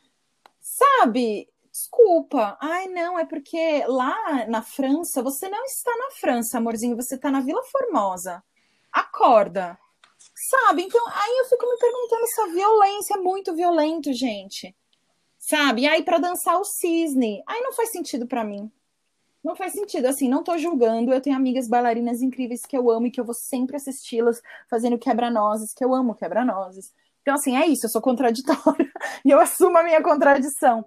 Sabe? Desculpa. Ai, não, é porque lá na França, você não está na França, amorzinho, você está na Vila Formosa. Acorda. Sabe? Então, aí eu fico me perguntando essa violência é muito violento, gente sabe? E aí para dançar o cisne, aí não faz sentido para mim. Não faz sentido, assim, não tô julgando. Eu tenho amigas bailarinas incríveis que eu amo e que eu vou sempre assisti-las fazendo quebra-nozes, que eu amo quebra-nozes. Então, assim, é isso, eu sou contraditória e eu assumo a minha contradição.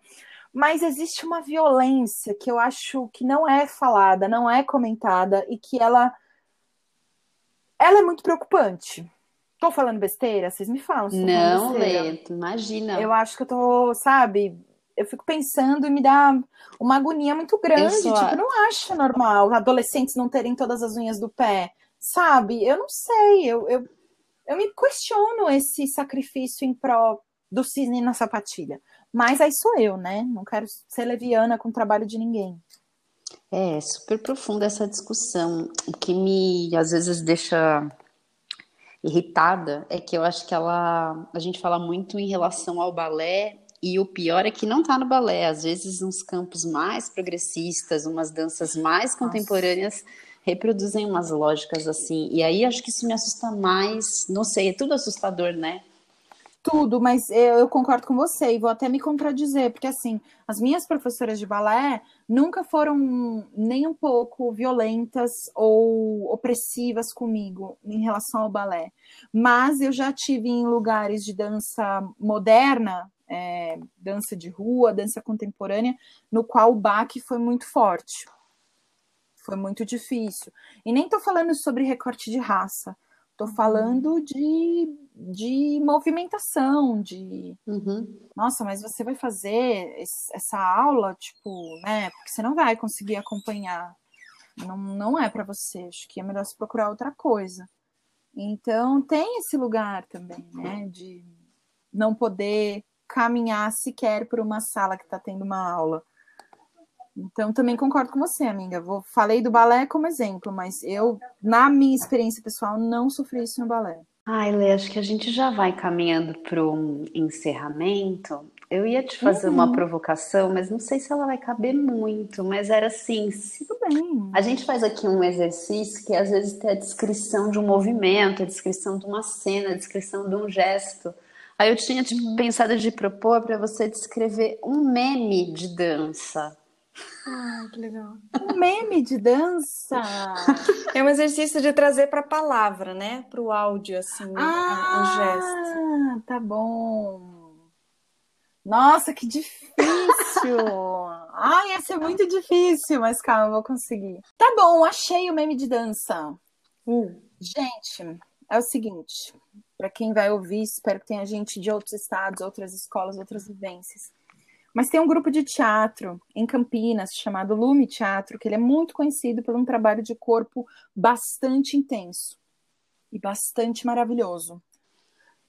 Mas existe uma violência que eu acho que não é falada, não é comentada e que ela ela é muito preocupante. Tô falando besteira? Vocês me falam. não, Lê, imagina. Eu acho que eu tô, sabe? Eu fico pensando e me dá uma agonia muito grande. Sou... Tipo, não acho normal adolescentes não terem todas as unhas do pé. Sabe? Eu não sei. Eu, eu, eu me questiono esse sacrifício em pró do cisne na sapatilha. Mas aí sou eu, né? Não quero ser leviana com o trabalho de ninguém. É, super profunda essa discussão, o que me às vezes deixa irritada é que eu acho que ela a gente fala muito em relação ao balé E o pior é que não tá no balé. Às vezes, uns campos mais progressistas, umas danças mais contemporâneas reproduzem umas lógicas assim. E aí acho que isso me assusta mais. Não sei, é tudo assustador, né? Tudo, mas eu, eu concordo com você e vou até me contradizer, porque assim, as minhas professoras de balé nunca foram nem um pouco violentas ou opressivas comigo em relação ao balé. Mas eu já tive em lugares de dança moderna, é, dança de rua, dança contemporânea, no qual o baque foi muito forte. Foi muito difícil. E nem estou falando sobre recorte de raça. Estou falando de, de movimentação, de. Uhum. Nossa, mas você vai fazer essa aula, tipo, né? Porque você não vai conseguir acompanhar. Não, não é para você. Acho que é melhor se procurar outra coisa. Então, tem esse lugar também, né? De não poder caminhar sequer por uma sala que está tendo uma aula. Então, também concordo com você, amiga. Vou, falei do balé como exemplo, mas eu, na minha experiência pessoal, não sofri isso no balé. Ai, Lê, acho que a gente já vai caminhando para um encerramento. Eu ia te fazer uhum. uma provocação, mas não sei se ela vai caber muito. Mas era assim: se... tudo bem. A gente faz aqui um exercício que às vezes tem a descrição de um movimento, a descrição de uma cena, a descrição de um gesto. Aí eu tinha tipo, pensado de propor para você descrever um meme de dança. Ah, que legal. Um meme de dança. É um exercício de trazer para a palavra, né? Para o áudio, assim, ah, o gesto. Tá bom. Nossa, que difícil! Ai, ia ser muito difícil, mas calma, eu vou conseguir. Tá bom, achei o meme de dança. Uh. Gente, é o seguinte: para quem vai ouvir, espero que tenha gente de outros estados, outras escolas, outras vivências. Mas tem um grupo de teatro em Campinas chamado Lume Teatro, que ele é muito conhecido por um trabalho de corpo bastante intenso e bastante maravilhoso.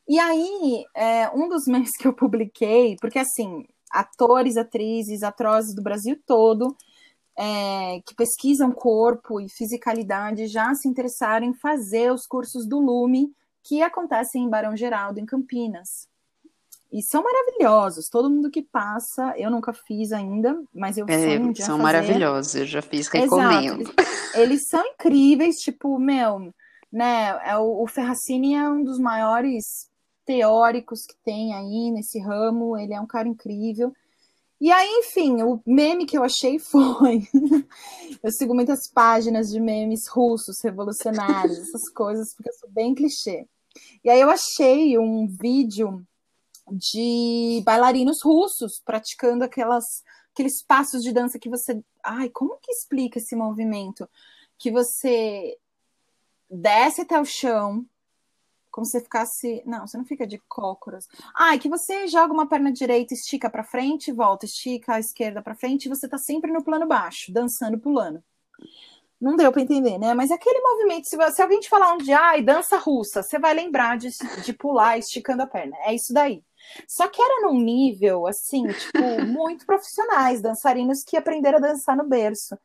E aí, é, um dos memes que eu publiquei, porque assim, atores, atrizes, atrozes do Brasil todo, é, que pesquisam corpo e fisicalidade, já se interessaram em fazer os cursos do Lume, que acontecem em Barão Geraldo, em Campinas. E são maravilhosos. Todo mundo que passa, eu nunca fiz ainda, mas eu é, sonho um dia São fazer. maravilhosos, eu já fiz, recomendo. Exato. Eles são incríveis, tipo, meu, né? É, o, o Ferracini é um dos maiores teóricos que tem aí nesse ramo. Ele é um cara incrível. E aí, enfim, o meme que eu achei foi. eu sigo muitas páginas de memes russos, revolucionários, essas coisas, porque eu sou bem clichê. E aí eu achei um vídeo de bailarinos russos praticando aquelas aqueles passos de dança que você, ai, como que explica esse movimento? Que você desce até o chão, como se você ficasse, não, você não fica de cócoras. Ai, que você joga uma perna direita, estica para frente, volta, estica a esquerda para frente, e você tá sempre no plano baixo, dançando, pulando. Não deu para entender, né? Mas aquele movimento, se, se alguém te falar um dia, ai, dança russa, você vai lembrar de, de pular esticando a perna. É isso daí. Só que era num nível, assim, tipo, muito profissionais, dançarinos que aprenderam a dançar no berço.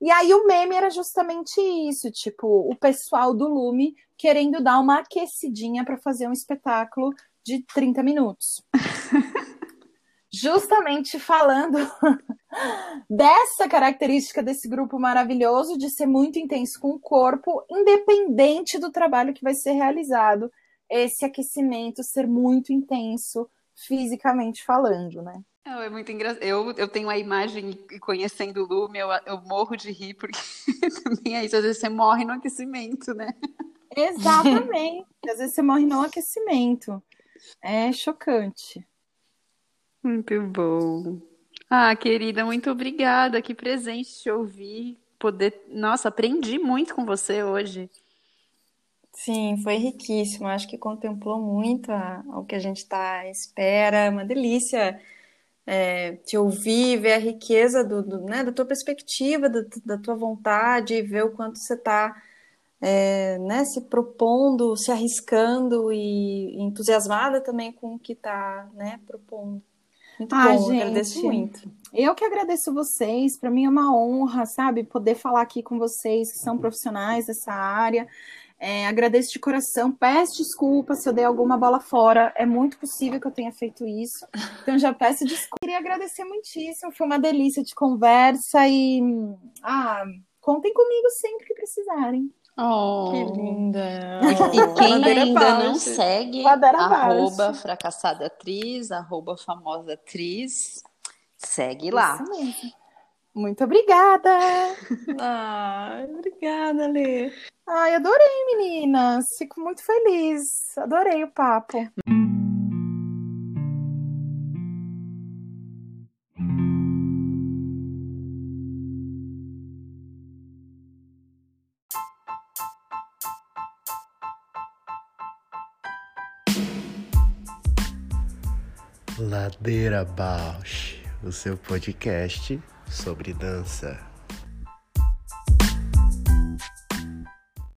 E aí o meme era justamente isso, tipo, o pessoal do Lume querendo dar uma aquecidinha para fazer um espetáculo de 30 minutos. justamente falando dessa característica desse grupo maravilhoso de ser muito intenso com o corpo, independente do trabalho que vai ser realizado esse aquecimento ser muito intenso fisicamente falando, né? Não, é muito engraçado. Eu, eu tenho a imagem, conhecendo o Lume, eu, eu morro de rir, porque também é isso, às vezes você morre no aquecimento, né? Exatamente. às vezes você morre no aquecimento. É chocante. Muito bom. Ah, querida, muito obrigada. Que presente te ouvir. Poder. Nossa, aprendi muito com você hoje. Sim, foi riquíssimo. Acho que contemplou muito a, o que a gente está à espera. É uma delícia é, te ouvir, ver a riqueza do, do, né, da tua perspectiva, do, da tua vontade, ver o quanto você está é, né, se propondo, se arriscando e entusiasmada também com o que está né, propondo. Muito ah, bom, gente, agradeço muito. Eu que agradeço vocês, para mim é uma honra, sabe, poder falar aqui com vocês que são profissionais dessa área. É, agradeço de coração, peço desculpa se eu dei alguma bola fora, é muito possível que eu tenha feito isso. Então já peço desculpa. Queria agradecer muitíssimo, foi uma delícia de conversa e ah, contem comigo sempre que precisarem. Oh. Que linda! E quem ainda não segue, arroba fracassada atriz, arroba famosa atriz, segue lá. Isso mesmo. Muito obrigada! Ai, obrigada, Lê. Ai, adorei, meninas. Fico muito feliz. Adorei o papo. Ladeira Bausch, o seu podcast sobre dança.